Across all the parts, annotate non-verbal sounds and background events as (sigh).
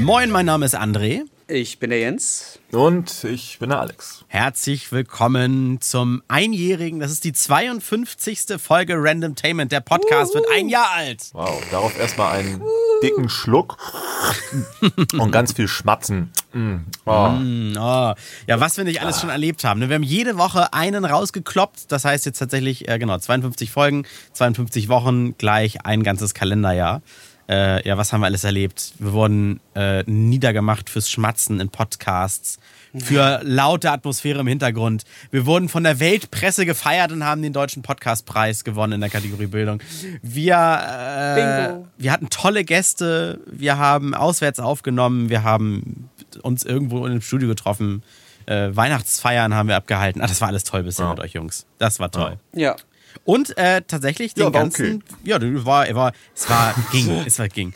Moin, mein Name ist André. Ich bin der Jens. Und ich bin der Alex. Herzlich willkommen zum Einjährigen. Das ist die 52. Folge Random Tainment. Der Podcast wird ein Jahr alt. Wow, darauf erstmal einen dicken Schluck (laughs) und ganz viel Schmatzen. Mm. Oh. Mm, oh. Ja, was wir nicht alles schon erlebt haben. ne? Wir haben jede Woche einen rausgekloppt. Das heißt jetzt tatsächlich, äh, genau, 52 Folgen, 52 Wochen, gleich ein ganzes Kalenderjahr. Äh, ja, was haben wir alles erlebt? Wir wurden äh, niedergemacht fürs Schmatzen in Podcasts, für laute Atmosphäre im Hintergrund. Wir wurden von der Weltpresse gefeiert und haben den deutschen Podcastpreis gewonnen in der Kategorie Bildung. Wir, äh, wir hatten tolle Gäste, wir haben auswärts aufgenommen, wir haben uns irgendwo in einem Studio getroffen. Äh, Weihnachtsfeiern haben wir abgehalten. Ah, das war alles toll bisher Ja. mit euch Jungs. Das war toll. Ja. Und äh, tatsächlich den Ja, ganzen, okay. ja, war, er war, es war ging, es war ging.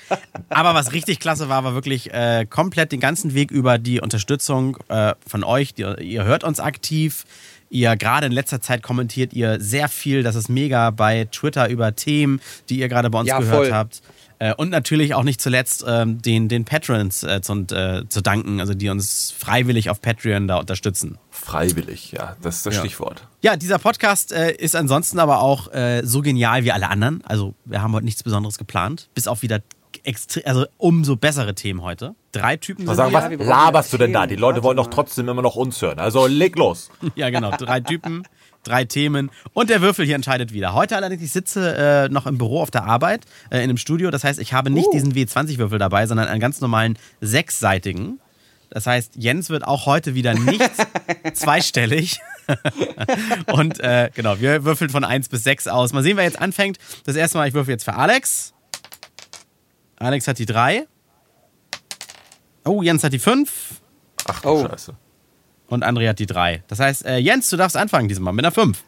Aber was richtig klasse war, war wirklich äh, komplett den ganzen Weg über die Unterstützung äh, von euch. Die, ihr hört uns aktiv. Ihr gerade in letzter Zeit kommentiert ihr sehr viel. Das ist mega bei Twitter über Themen, die ihr gerade bei uns Ja, gehört voll. habt. Äh, und natürlich auch nicht zuletzt ähm, den, den Patrons äh, zu, äh, zu danken, also die uns freiwillig auf Patreon da unterstützen. Freiwillig, ja, das ist das Ja. Stichwort. Ja, dieser Podcast äh, ist ansonsten aber auch äh, so genial wie alle anderen. Also wir haben heute nichts Besonderes geplant, bis auf wieder also umso bessere Themen heute. Drei Typen Mal sagen, was laberst du denn da? Die Leute wollen doch trotzdem immer noch uns hören. Also leg los. (laughs) Ja, genau. Drei Typen, drei Themen. Und der Würfel hier entscheidet wieder. Heute allerdings, ich sitze äh, noch im Büro auf der Arbeit, äh, in einem Studio. Das heißt, ich habe nicht diesen W20-Würfel dabei, sondern einen ganz normalen sechsseitigen. Das heißt, Jens wird auch heute wieder nicht (laughs) zweistellig. (laughs) Und äh, genau, wir würfeln von 1 bis 6 aus. Mal sehen, wer jetzt anfängt. Das erste Mal, ich würfel jetzt für Alex. Alex hat die 3. Oh, Jens hat die 5. Ach du Oh. Scheiße. Und André hat die 3. Das heißt, äh, Jens, du darfst anfangen diesmal mit einer 5.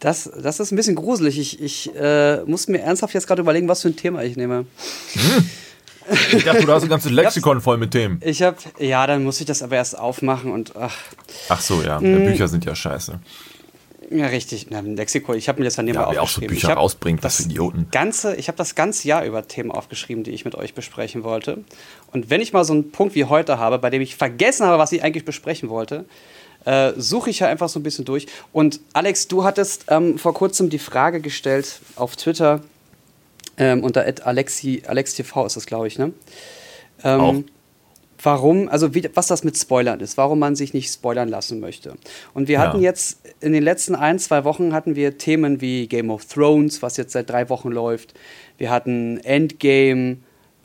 Das, das ist ein bisschen gruselig. Ich, ich äh, muss mir ernsthaft jetzt gerade überlegen, was für ein Thema ich nehme. Ich dachte, du hast ein ganzes Lexikon voll mit Themen. Ich habe, ja, dann muss ich das aber erst aufmachen und ach, Ach so, ja. Mm. Bücher sind ja scheiße. Ja richtig, na, ein Lexikon. Ich habe mir das dann Ja, nebenbei wer auch so aufgeschrieben. Bücher ich rausbringt, das Idioten. Ganze, ich habe das ganze Jahr über Themen aufgeschrieben, die ich mit euch besprechen wollte. Und wenn ich mal so einen Punkt wie heute habe, bei dem ich vergessen habe, was ich eigentlich besprechen wollte, äh, suche ich ja einfach so ein bisschen durch. Und Alex, du hattest ähm, vor kurzem die Frage gestellt auf Twitter ähm, unter Alexi, AlexTV ist das, glaube ich, ne? Ähm, Auch. Warum, also wie, was das mit Spoilern ist, warum man sich nicht spoilern lassen möchte. Und wir Ja. hatten jetzt in den letzten ein, zwei Wochen hatten wir Themen wie Game of Thrones, was jetzt seit drei Wochen läuft. Wir hatten Endgame.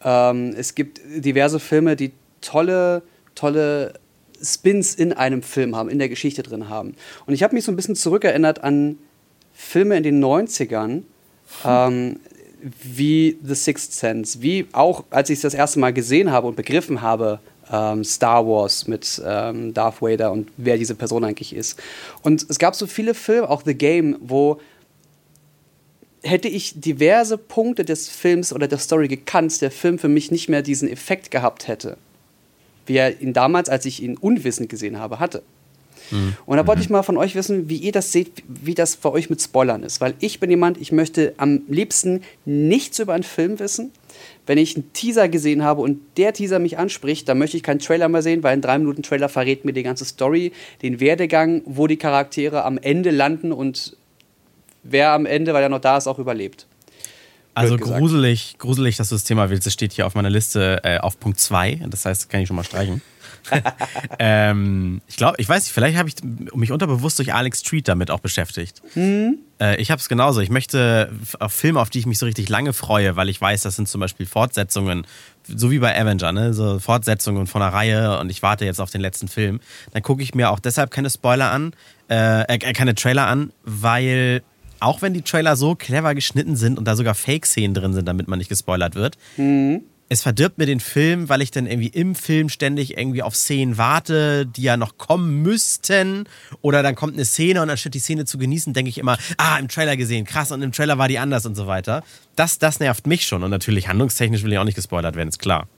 Ähm, es gibt diverse Filme, die tolle, tolle Spins in einem Film haben, in der Geschichte drin haben. Und ich habe mich so ein bisschen zurückerinnert an Filme in den 90ern, ähm, wie The Sixth Sense, wie auch, als ich es das erste Mal gesehen habe und begriffen habe, ähm, Star Wars mit ähm, Darth Vader und wer diese Person eigentlich ist. Und es gab so viele Filme, auch The Game, wo hätte ich diverse Punkte des Films oder der Story gekannt, der Film für mich nicht mehr diesen Effekt gehabt hätte, wie er ihn damals, als ich ihn unwissend gesehen habe, hatte. Und da wollte ich mal von euch wissen, wie ihr das seht, wie das bei euch mit Spoilern ist. Weil ich bin jemand, ich möchte am liebsten nichts über einen Film wissen. Wenn ich einen Teaser gesehen habe und der Teaser mich anspricht, dann möchte ich keinen Trailer mehr sehen, weil ein 3-Minuten-Trailer verrät mir die ganze Story, den Werdegang, wo die Charaktere am Ende landen und wer am Ende, weil er noch da ist, auch überlebt. Also gruselig, gruselig, dass du das Thema willst. Das steht hier auf meiner Liste äh, auf Punkt 2. Das heißt, das kann ich schon mal streichen. (laughs) ähm, ich glaube, ich weiß nicht, vielleicht habe ich mich unterbewusst durch Alex Street damit auch beschäftigt. Äh, ich habe es genauso. Ich möchte auf Filme, auf die ich mich so richtig lange freue, weil ich weiß, das sind zum Beispiel Fortsetzungen, so wie bei Avenger, ne? so Fortsetzungen von einer Reihe und ich warte jetzt auf den letzten Film. Dann gucke ich mir auch deshalb keine Spoiler an, äh, äh, keine Trailer an, weil auch wenn die Trailer so clever geschnitten sind und da sogar Fake-Szenen drin sind, damit man nicht gespoilert wird, es verdirbt mir den Film, weil ich dann irgendwie im Film ständig irgendwie auf Szenen warte, die ja noch kommen müssten. Oder dann kommt eine Szene und anstatt die Szene zu genießen, denke ich immer, ah, im Trailer gesehen, krass, und im Trailer war die anders und so weiter. Das, das nervt mich schon. Und natürlich handlungstechnisch will ich auch nicht gespoilert werden, ist klar.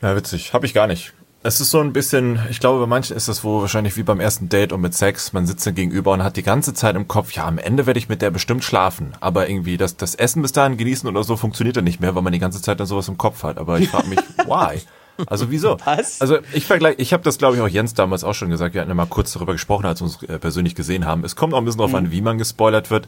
Ja, witzig. Hab ich gar nicht. Es ist so ein bisschen, ich glaube, bei manchen ist das wo wahrscheinlich wie beim ersten Date und mit Sex. Man sitzt dann gegenüber und hat die ganze Zeit im Kopf, ja, am Ende werde ich mit der bestimmt schlafen. Aber irgendwie das, das Essen bis dahin genießen oder so funktioniert dann nicht mehr, weil man die ganze Zeit dann sowas im Kopf hat. Aber ich frage mich, (laughs) why? Also wieso? Was? Also ich vergleiche, ich habe das glaube ich auch Jens damals auch schon gesagt, wir hatten ja mal kurz darüber gesprochen, als wir uns äh, persönlich gesehen haben. Es kommt auch ein bisschen darauf an, wie man gespoilert wird.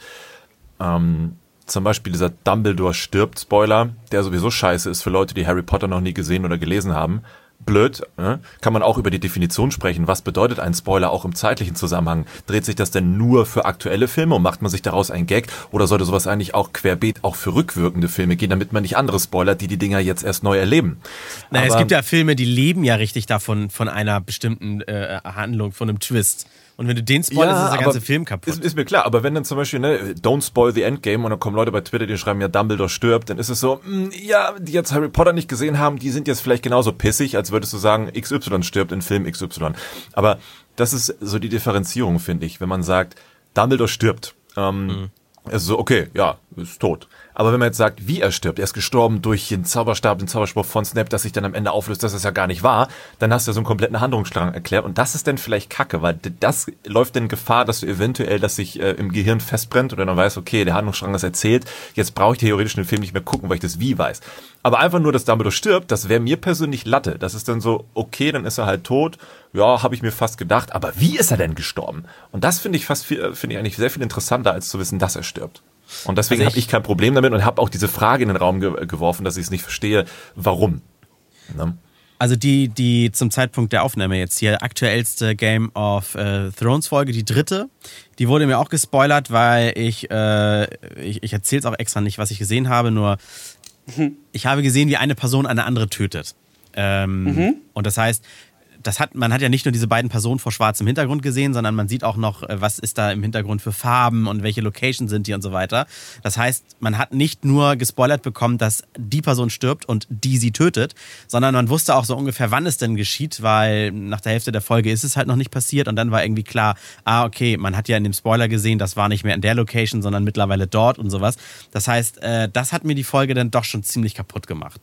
Ähm, zum Beispiel dieser Dumbledore stirbt Spoiler, der sowieso scheiße ist für Leute, die Harry Potter noch nie gesehen oder gelesen haben. Blöd, ne? kann man auch über die Definition sprechen. Was bedeutet ein Spoiler auch im zeitlichen Zusammenhang? Dreht sich das denn nur für aktuelle Filme und macht man sich daraus ein Gag? Oder sollte sowas eigentlich auch querbeet auch für rückwirkende Filme gehen, damit man nicht andere spoilert, die die Dinger jetzt erst neu erleben? Naja, es gibt ja Filme, die leben ja richtig davon, von einer bestimmten äh, Handlung, von einem Twist. Und wenn du den spoilerst, ist der ganze Film kaputt. Ist, ist mir klar, aber wenn dann zum Beispiel, ne, don't spoil the endgame und dann kommen Leute bei Twitter, die schreiben, ja, Dumbledore stirbt, dann ist es so, mh, ja, die jetzt Harry Potter nicht gesehen haben, die sind jetzt vielleicht genauso pissig, als würdest du sagen, XY stirbt in Film XY. Aber das ist so die Differenzierung, finde ich, wenn man sagt, Dumbledore stirbt. Ähm, Es ist so, okay, ja, ist tot. Aber wenn man jetzt sagt, wie er stirbt, er ist gestorben durch den Zauberstab, den Zauberspruch von Snap, das sich dann am Ende auflöst, dass es ja gar nicht war, dann hast du ja so einen kompletten Handlungsstrang erklärt. Und das ist dann vielleicht kacke, weil das läuft in Gefahr, dass du eventuell, dass sich äh, im Gehirn festbrennt oder dann weißt, okay, der Handlungsstrang ist erzählt, jetzt brauche ich theoretisch den Film nicht mehr gucken, weil ich das wie weiß. Aber einfach nur, dass Dumbledore stirbt, das wäre mir persönlich Latte. Das ist dann so, okay, dann ist er halt tot. Ja, habe ich mir fast gedacht. Aber wie ist er denn gestorben? Und das finde ich fast viel, finde ich eigentlich sehr viel interessanter, als zu wissen, dass er stirbt. Und deswegen Also habe ich kein Problem damit und habe auch diese Frage in den Raum ge geworfen, dass ich es nicht verstehe, warum. Ne? Also die, die zum Zeitpunkt der Aufnahme jetzt hier aktuellste Game of äh, Thrones Folge, die dritte, die wurde mir auch gespoilert, weil ich, äh, ich, ich erzähle es auch extra nicht, was ich gesehen habe, nur ich habe gesehen, wie eine Person eine andere tötet. Ähm, Und das heißt, das hat, man hat ja nicht nur diese beiden Personen vor schwarzem Hintergrund gesehen, sondern man sieht auch noch, äh, was ist da im Hintergrund für Farben und welche Locations sind die und so weiter. Das heißt, man hat nicht nur gespoilert bekommen, dass die Person stirbt und die sie tötet, sondern man wusste auch so ungefähr, wann es denn geschieht, weil nach der Hälfte der Folge ist es halt noch nicht passiert und dann war irgendwie klar, ah, okay, man hat ja in dem Spoiler gesehen, das war nicht mehr in der Location, sondern mittlerweile dort und sowas. Das heißt, äh, das hat mir die Folge dann doch schon ziemlich kaputt gemacht.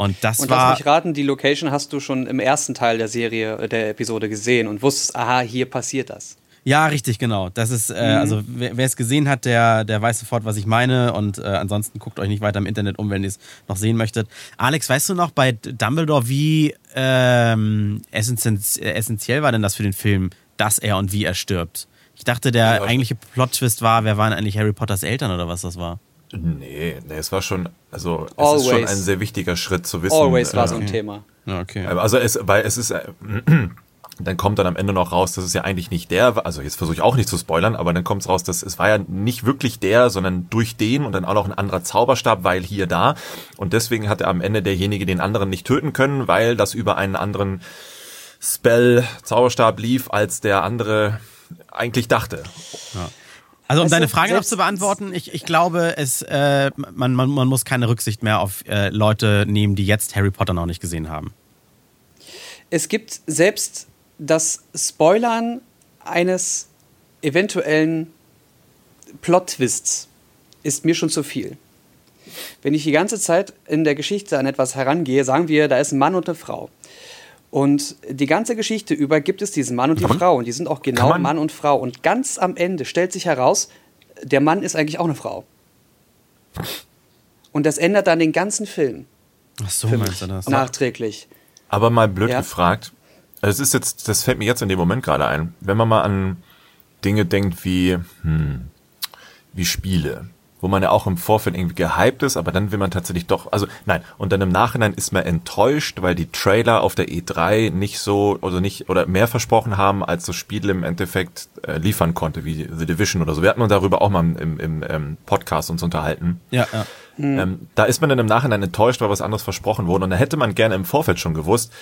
Und das Und war. lass mich raten, die Location hast du schon im ersten Teil der Serie, äh, der Episode gesehen und wusstest, aha, hier passiert das. Ja, richtig, genau. Das ist, äh, also wer es gesehen hat, der, der weiß sofort, was ich meine. Und äh, ansonsten guckt euch nicht weiter im Internet um, wenn ihr es noch sehen möchtet. Alex, weißt du noch bei Dumbledore, wie ähm, essenz äh, essentiell war denn das für den Film, dass er und wie er stirbt? Ich dachte, der Ja. eigentliche Plot-Twist war, wer waren eigentlich Harry Potters Eltern oder was das war? Nee, nee, es war schon, also es Always. ist schon ein sehr wichtiger Schritt zu wissen. Always war äh, so ein Thema. Ja, okay. Also es, weil es ist, äh, (clears throat) dann kommt dann am Ende noch raus, dass es ja eigentlich nicht der war. Also jetzt versuche ich auch nicht zu spoilern, aber dann kommt es raus, dass es war ja nicht wirklich der, sondern durch den und dann auch noch ein anderer Zauberstab, weil hier da. Und deswegen hat er am Ende derjenige den anderen nicht töten können, weil das über einen anderen Spell, Zauberstab lief, als der andere eigentlich dachte. Also um deine Frage noch zu beantworten, ich, ich glaube, es, äh, man, man, man muss keine Rücksicht mehr auf äh, Leute nehmen, die jetzt Harry Potter noch nicht gesehen haben. Es gibt selbst das Spoilern eines eventuellen Plot-Twists ist mir schon zu viel. Wenn ich die ganze Zeit in der Geschichte an etwas herangehe, sagen wir, da ist ein Mann und eine Frau. Und die ganze Geschichte über gibt es diesen Mann und die man- Frau. Und die sind auch genau man- Mann und Frau. Und ganz am Ende stellt sich heraus, der Mann ist eigentlich auch eine Frau. Und das ändert dann den ganzen Film Ach so, meinst du das? nachträglich. Aber mal blöd Ja. gefragt, also es ist jetzt, das fällt mir jetzt in dem Moment gerade ein, wenn man mal an Dinge denkt wie, hm, wie Spiele, wo man ja auch im Vorfeld irgendwie gehypt ist, aber dann will man tatsächlich doch, also nein, und dann im Nachhinein ist man enttäuscht, weil die Trailer auf der E3 nicht so, also nicht, oder mehr versprochen haben, als das Spiel im Endeffekt äh, liefern konnte, wie The Division oder so. Wir hatten uns darüber auch mal im, im, ähm, Podcast uns unterhalten. Ja, ja. Ähm, da ist man dann im Nachhinein enttäuscht, weil was anderes versprochen wurde. Und da hätte man gerne im Vorfeld schon gewusst,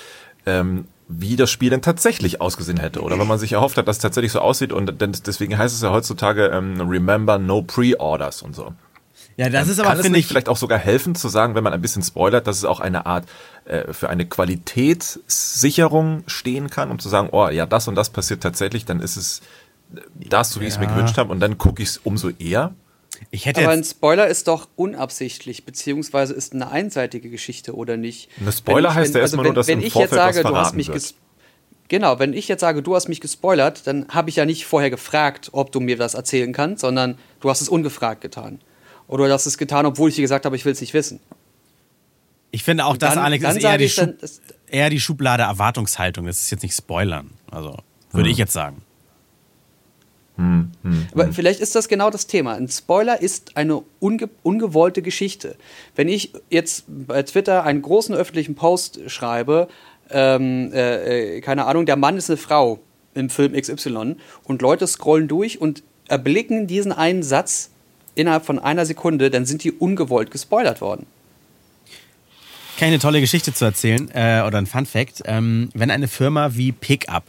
ähm, wie das Spiel denn tatsächlich ausgesehen hätte. Oder wenn man sich erhofft hat, dass es tatsächlich so aussieht. Und deswegen heißt es ja heutzutage ähm, Remember No Pre-Orders und so. Ja, das ist aber, Kann es finde nicht ich, vielleicht auch sogar helfen zu sagen, wenn man ein bisschen spoilert, dass es auch eine Art äh, für eine Qualitätssicherung stehen kann, um zu sagen, oh ja, das und das passiert tatsächlich, dann ist es das, so wie ich es mir Ja. gewünscht habe und dann gucke ich es umso eher. Ich hätte Aber ein Spoiler ist doch unabsichtlich, beziehungsweise ist eine einseitige Geschichte oder nicht. Eine Spoiler Wenn ich- heißt wenn- ja erstmal wenn, nur, dass wenn im ich Vorfeld jetzt sage, was du hast mich Genau, wenn ich jetzt sage, du hast mich gespoilert, dann habe ich ja nicht vorher gefragt, ob du mir das erzählen kannst, sondern du hast es ungefragt getan. Oder du hast es getan, obwohl ich dir gesagt habe, ich will es nicht wissen. ich finde auch, dass Alex dann ist eher die, dann, eher die Schublade Erwartungshaltung. Das ist jetzt nicht Spoilern. Also, würde Hm. ich jetzt sagen. Aber vielleicht ist das genau das Thema. Ein Spoiler ist eine unge ungewollte Geschichte. Wenn ich jetzt bei Twitter einen großen öffentlichen Post schreibe, ähm, äh, äh, keine Ahnung, der Mann ist eine Frau im Film XY und Leute scrollen durch und erblicken diesen einen Satz innerhalb von einer Sekunde, dann sind die ungewollt gespoilert worden. Kann ich eine tolle Geschichte zu erzählen äh, oder ein Fun Fact. Ähm, wenn eine Firma wie Pickup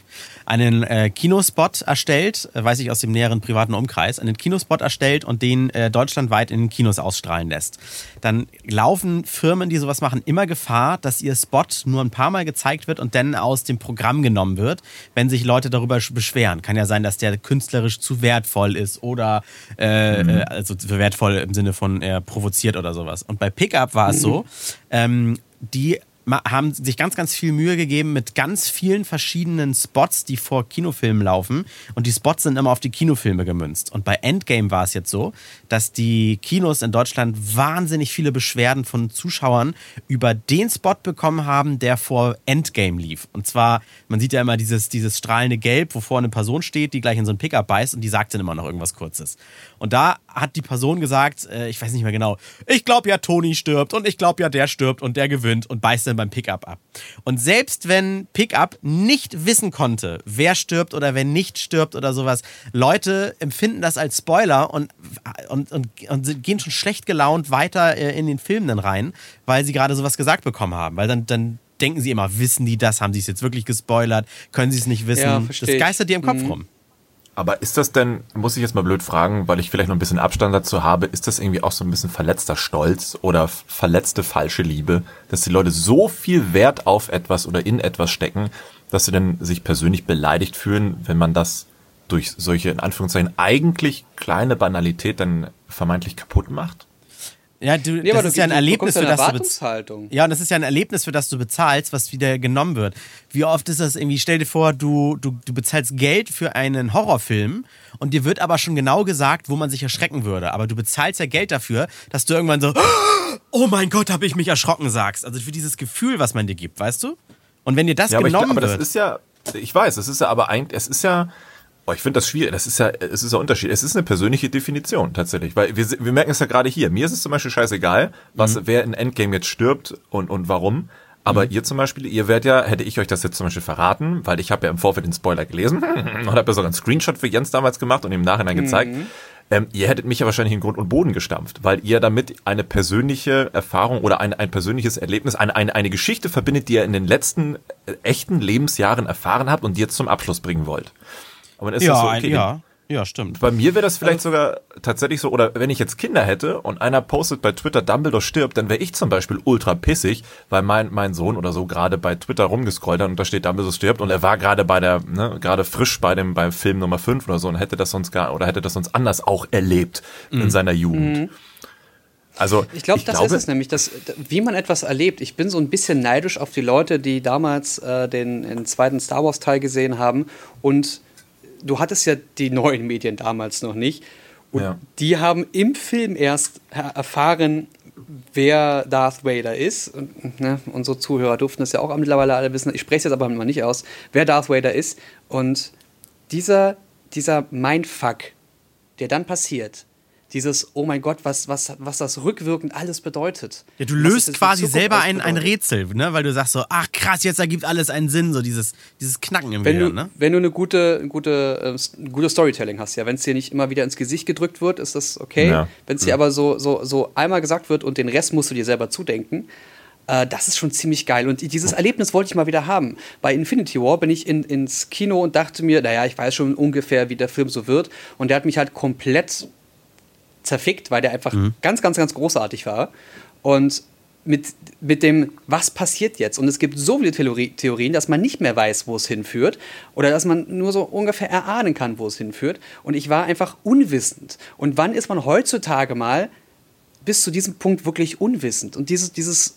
einen äh, Kinospot erstellt, äh, weiß ich aus dem näheren privaten Umkreis, einen Kinospot erstellt und den äh, deutschlandweit in den Kinos ausstrahlen lässt, dann laufen Firmen, die sowas machen, immer Gefahr, dass ihr Spot nur ein paar Mal gezeigt wird und dann aus dem Programm genommen wird, wenn sich Leute darüber sch- beschweren. Kann ja sein, dass der künstlerisch zu wertvoll ist oder äh, äh, also zu wertvoll im Sinne von er provoziert oder sowas. Und bei Pickup war es so, ähm, die haben sich ganz, ganz viel Mühe gegeben mit ganz vielen verschiedenen Spots, die vor Kinofilmen laufen. Und die Spots sind immer auf die Kinofilme gemünzt. Und bei Endgame war es jetzt so, dass die Kinos in Deutschland wahnsinnig viele Beschwerden von Zuschauern über den Spot bekommen haben, der vor Endgame lief. Und zwar, man sieht ja immer dieses, dieses strahlende Gelb, wovor eine Person steht, die gleich in so ein Pickup beißt und die sagt dann immer noch irgendwas Kurzes. Und da hat die Person gesagt, äh, ich weiß nicht mehr genau, ich glaube ja, Toni stirbt und ich glaube ja, der stirbt und der gewinnt und beißt dann beim Pickup ab. Und selbst wenn Pickup nicht wissen konnte, wer stirbt oder wer nicht stirbt oder sowas, Leute empfinden das als Spoiler und, und, und, und gehen schon schlecht gelaunt weiter äh, in den Film dann rein, weil sie gerade sowas gesagt bekommen haben. Weil dann, dann denken sie immer, wissen die das? Haben sie es jetzt wirklich gespoilert? Können sie es nicht wissen? Ja, das geistert dir im Kopf Mhm. rum. Aber ist das denn, muss ich jetzt mal blöd fragen, weil ich vielleicht noch ein bisschen Abstand dazu habe, ist das irgendwie auch so ein bisschen verletzter Stolz oder verletzte falsche Liebe, dass die Leute so viel Wert auf etwas oder in etwas stecken, dass sie dann sich persönlich beleidigt fühlen, wenn man das durch solche, in Anführungszeichen, eigentlich kleine Banalität dann vermeintlich kaputt macht? Ja, du, Nee, das aber ist du- ja ein du Erlebnis, für eine das du bezahlst. Erwartungshaltung. Ja, und das ist ja ein Erlebnis, für das du bezahlst, was wieder genommen wird. Wie oft ist das irgendwie, stell dir vor, du, du, du bezahlst Geld für einen Horrorfilm und dir wird aber schon genau gesagt, wo man sich erschrecken würde. Aber du bezahlst ja Geld dafür, dass du irgendwann so, (gasps) oh mein Gott, habe ich mich erschrocken, sagst. Also für dieses Gefühl, was man dir gibt, weißt du? Und wenn dir das Ja, aber, ich, genommen aber das wird. ist ja, ich weiß, es ist ja aber eigentlich, es ist ja, oh, ich finde das schwierig, das ist ja, es ist ja Unterschied. Es ist eine persönliche Definition tatsächlich, weil wir, wir merken es ja gerade hier. Mir ist es zum Beispiel scheißegal, was, Mhm. wer in Endgame jetzt stirbt und, und warum. Aber Mhm. ihr zum Beispiel, ihr werdet ja, hätte ich euch das jetzt zum Beispiel verraten, weil ich habe ja im Vorfeld den Spoiler gelesen (laughs) und habe ja sogar einen Screenshot für Jens damals gemacht und im Nachhinein gezeigt. Ähm, ihr hättet mich ja wahrscheinlich in Grund und Boden gestampft, weil ihr damit eine persönliche Erfahrung oder ein, ein persönliches Erlebnis, eine, eine, eine Geschichte verbindet, die ihr in den letzten äh, echten Lebensjahren erfahren habt und die jetzt zum Abschluss bringen wollt. Aber dann ist ja, das so, ein- okay, ja, ja, stimmt. bei mir wäre das vielleicht sogar tatsächlich so, oder wenn ich jetzt Kinder hätte und einer postet bei Twitter, Dumbledore stirbt, dann wäre ich zum Beispiel ultra pissig, weil mein, mein Sohn oder so gerade bei Twitter rumgescrollt hat und da steht Dumbledore stirbt und er war gerade bei der, ne, gerade frisch bei dem, beim Film Nummer 5 oder so und hätte das sonst gar, oder hätte das sonst anders auch erlebt in seiner Jugend. Also, Ich glaube, das glaube, ist es nämlich, dass, wie man etwas erlebt. Ich bin so ein bisschen neidisch auf die Leute, die damals äh, den, den zweiten Star Wars-Teil gesehen haben. Und du hattest ja die neuen Medien damals noch nicht. Und Ja. die haben im Film erst er- erfahren, wer Darth Vader ist. Und, ne, unsere Zuhörer durften das ja auch mittlerweile alle wissen. Ich spreche es jetzt aber mal nicht aus, wer Darth Vader ist. Und dieser, dieser Mindfuck, der dann passiert, dieses, oh mein Gott, was, was, was das rückwirkend alles bedeutet. Ja, du löst quasi selber ein, ein. Rätsel, ne? weil du sagst so, ach krass, jetzt ergibt alles einen Sinn, so dieses, dieses Knacken im Wenn du, Gehirn. Ne? wenn du eine gute, gute, äh, gutes Storytelling hast, ja, wenn es dir nicht immer wieder ins Gesicht gedrückt wird, ist das okay. Ja. Wenn es dir aber so, so, so einmal gesagt wird und den Rest musst du dir selber zudenken, äh, das ist schon ziemlich geil. Und dieses Erlebnis wollte ich mal wieder haben. Bei Infinity War bin ich in, ins Kino und dachte mir, naja, ich weiß schon ungefähr, wie der Film so wird. Und der hat mich halt komplett zerfickt, weil der einfach ganz, ganz, ganz großartig war. Und mit, mit dem, was passiert jetzt? Und es gibt so viele Theorie, Theorien, dass man nicht mehr weiß, wo es hinführt oder dass man nur so ungefähr erahnen kann, wo es hinführt. Und ich war einfach unwissend. Und wann ist man heutzutage mal bis zu diesem Punkt wirklich unwissend? Und dieses, dieses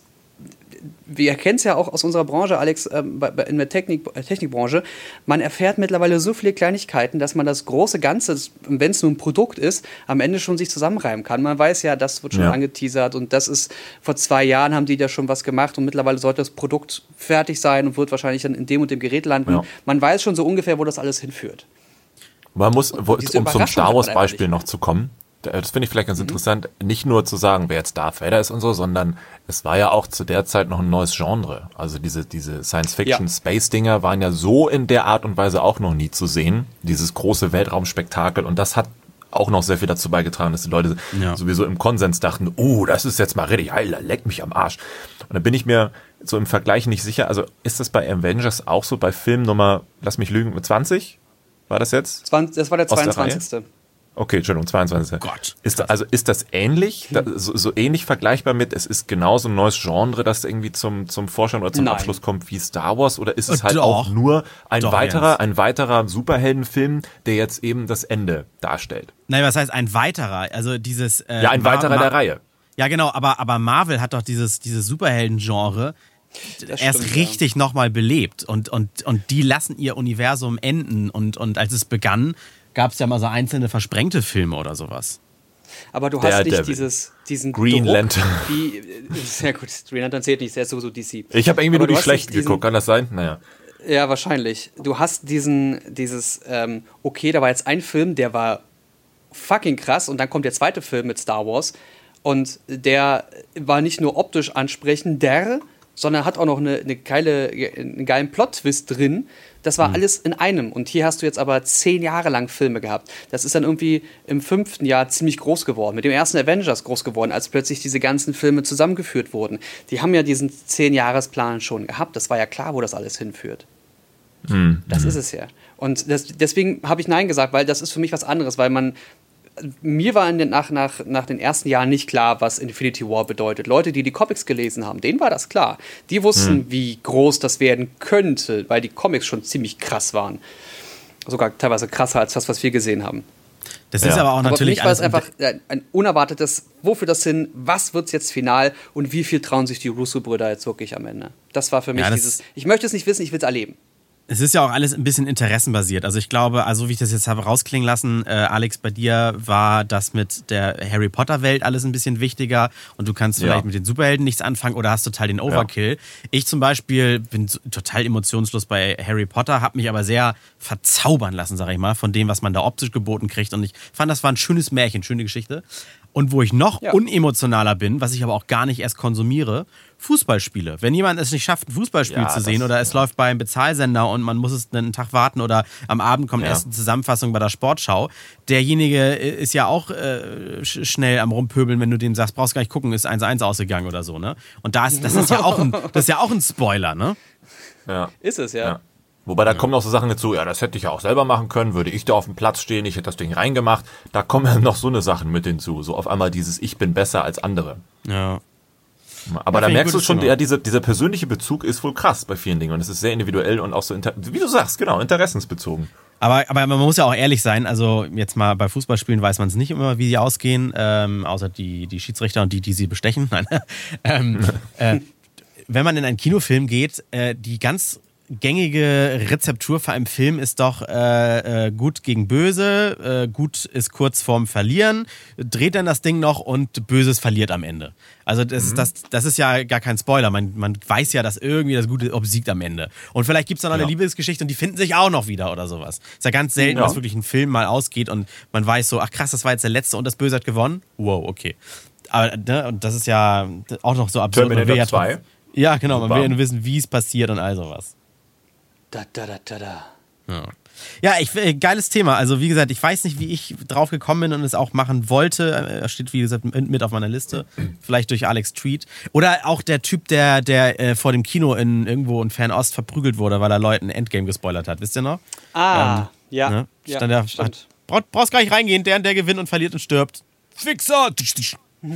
wir kennen es ja auch aus unserer Branche, Alex, ähm, in der Technik, äh, Technikbranche, man erfährt mittlerweile so viele Kleinigkeiten, dass man das große Ganze, wenn es nur ein Produkt ist, am Ende schon sich zusammenreimen kann. Man weiß ja, das wird schon ja. angeteasert und das ist, vor zwei Jahren haben die da schon was gemacht und mittlerweile sollte das Produkt fertig sein und wird wahrscheinlich dann in dem und dem Gerät landen. Ja. Man weiß schon so ungefähr, wo das alles hinführt. Man muss, wo, um zum Star Wars Beispiel noch zu kommen, das finde ich vielleicht ganz mhm. interessant, nicht nur zu sagen, wer jetzt Darth Vader ist und so, sondern es war ja auch zu der Zeit noch ein neues Genre. Also diese, diese Science-Fiction-Space-Dinger waren ja so in der Art und Weise auch noch nie zu sehen. Dieses große Weltraumspektakel und das hat auch noch sehr viel dazu beigetragen, dass die Leute ja. sowieso im Konsens dachten, oh, das ist jetzt mal richtig heil, leck mich am Arsch. Und da bin ich mir so im Vergleich nicht sicher. Also ist das bei Avengers auch so bei Film Nummer, lass mich lügen, 20? War das jetzt? 20, das war der 22. Der Okay, Entschuldigung, 22. Oh Gott. Ist, also ist das ähnlich, da, so, so, ähnlich vergleichbar mit, es ist genauso ein neues Genre, das irgendwie zum, zum Vorschein oder zum Nein. Abschluss kommt wie Star Wars? Oder ist es äh, halt Doch. auch nur ein Doch, weiterer, ein weiterer Superheldenfilm, der jetzt eben das Ende darstellt? Nein, was heißt ein weiterer? Also dieses. Äh, ja, ein weiterer der Reihe. Ja, genau, aber, aber Marvel hat doch dieses, dieses Superhelden-Genre erst stimmt, richtig ja. nochmal belebt und, und, und die lassen ihr Universum enden und, und als es begann, gab es ja mal so einzelne versprengte Filme oder sowas. Aber du hast nicht dieses, diesen Green Druck, Lantern. Wie, sehr gut, Green Lantern zählt nicht, der ist sowieso DC. Ich habe irgendwie Aber nur die schlechten geguckt, kann das sein? Naja. Ja, wahrscheinlich. Du hast diesen, dieses, ähm, okay, da war jetzt ein Film, der war fucking krass und dann kommt der zweite Film mit Star Wars und der war nicht nur optisch ansprechender, sondern hat auch noch eine, eine geile, einen geilen Plot-Twist drin, das war mhm. alles in einem. Und hier hast du jetzt aber zehn Jahre lang Filme gehabt. Das ist dann irgendwie im fünften Jahr ziemlich groß geworden. Mit dem ersten Avengers groß geworden, als plötzlich diese ganzen Filme zusammengeführt wurden. Die haben ja diesen zehn-Jahresplan schon gehabt. Das war ja klar, wo das alles hinführt. Mhm. Das ist es ja. Und das, deswegen habe ich Nein gesagt, weil das ist für mich was anderes, weil man mir war den, nach, nach, nach den ersten Jahren nicht klar, was Infinity War bedeutet. Leute, die die Comics gelesen haben, denen war das klar. Die wussten, hm. wie groß das werden könnte, weil die Comics schon ziemlich krass waren. Sogar teilweise krasser als das, was wir gesehen haben. Das ja. ist aber auch aber natürlich. Für mich war es einfach ein unerwartetes, wofür das hin, was wird es jetzt final und wie viel trauen sich die Russo-Brüder jetzt wirklich am Ende. Das war für mich ja, dieses, ich möchte es nicht wissen, ich will es erleben. Es ist ja auch alles ein bisschen interessenbasiert. Also ich glaube, also wie ich das jetzt habe rausklingen lassen, äh, Alex, bei dir war das mit der Harry Potter Welt alles ein bisschen wichtiger und du kannst vielleicht ja. mit den Superhelden nichts anfangen oder hast total den Overkill. Ja. Ich zum Beispiel bin total emotionslos bei Harry Potter, habe mich aber sehr verzaubern lassen, sag ich mal, von dem, was man da optisch geboten kriegt und ich fand, das war ein schönes Märchen, schöne Geschichte. Und wo ich noch ja. unemotionaler bin, was ich aber auch gar nicht erst konsumiere, Fußballspiele. Wenn jemand es nicht schafft, ein Fußballspiel ja, zu sehen oder es ja. läuft bei einem Bezahlsender und man muss es einen Tag warten oder am Abend kommt erst eine Zusammenfassung bei der Sportschau, derjenige ist ja auch äh, schnell am Rumpöbeln, wenn du dem sagst, brauchst gar nicht gucken, ist 1-1 ausgegangen oder so, ne? Und da ist, das ist ja auch ein, (laughs) das ist ja auch ein Spoiler, ne? Ja. Ist es, ja. Wobei da kommen auch so Sachen dazu, ja, das hätte ich ja auch selber machen können, würde ich da auf dem Platz stehen, ich hätte das Ding reingemacht. Da kommen (laughs) ja noch so eine Sachen mit hinzu. So auf einmal dieses Ich bin besser als andere. Ja. Aber ja, da merkst du schon, ja, dieser, dieser persönliche Bezug ist wohl krass bei vielen Dingen und es ist sehr individuell und auch so, wie du sagst, genau, interessensbezogen. Aber, aber man muss ja auch ehrlich sein, also jetzt mal bei Fußballspielen weiß man es nicht immer, wie sie ausgehen, ähm, außer die, die Schiedsrichter und die, die sie bestechen. (laughs) Nein. ähm, (laughs) äh, wenn man in einen Kinofilm geht, äh, die ganz gängige Rezeptur für einen Film ist doch äh, äh, gut gegen böse, äh, gut ist kurz vorm Verlieren, dreht dann das Ding noch und Böses verliert am Ende. Also das, mhm. das, das ist ja gar kein Spoiler. Man, man weiß ja, dass irgendwie das Gute obsiegt am Ende. Und vielleicht gibt es noch eine ja. Liebesgeschichte und die finden sich auch noch wieder oder sowas. Ist ja ganz selten, ja. dass wirklich ein Film mal ausgeht und man weiß so, ach krass, das war jetzt der letzte und das Böse hat gewonnen. Wow, okay. Aber ne, und das ist ja auch noch so absurd. Terminator 2. Ja, genau, man will ja nur wissen, wie es passiert und all sowas. Da, da, da, da, da. Ja. Ja, ich, äh, geiles Thema. Also, wie gesagt, ich weiß nicht, wie ich drauf gekommen bin und es auch machen wollte. Er steht, wie gesagt, mit auf meiner Liste. Vielleicht durch Alex Tweet. Oder auch der Typ, der, der äh, vor dem Kino in irgendwo in Fernost verprügelt wurde, weil er Leuten Endgame gespoilert hat. Wisst ihr noch? Ah, ähm, ja. Ne? ja Stand der, hat, brauch, brauchst gar nicht reingehen, der, der gewinnt und verliert und stirbt. Fixer! (laughs) (laughs)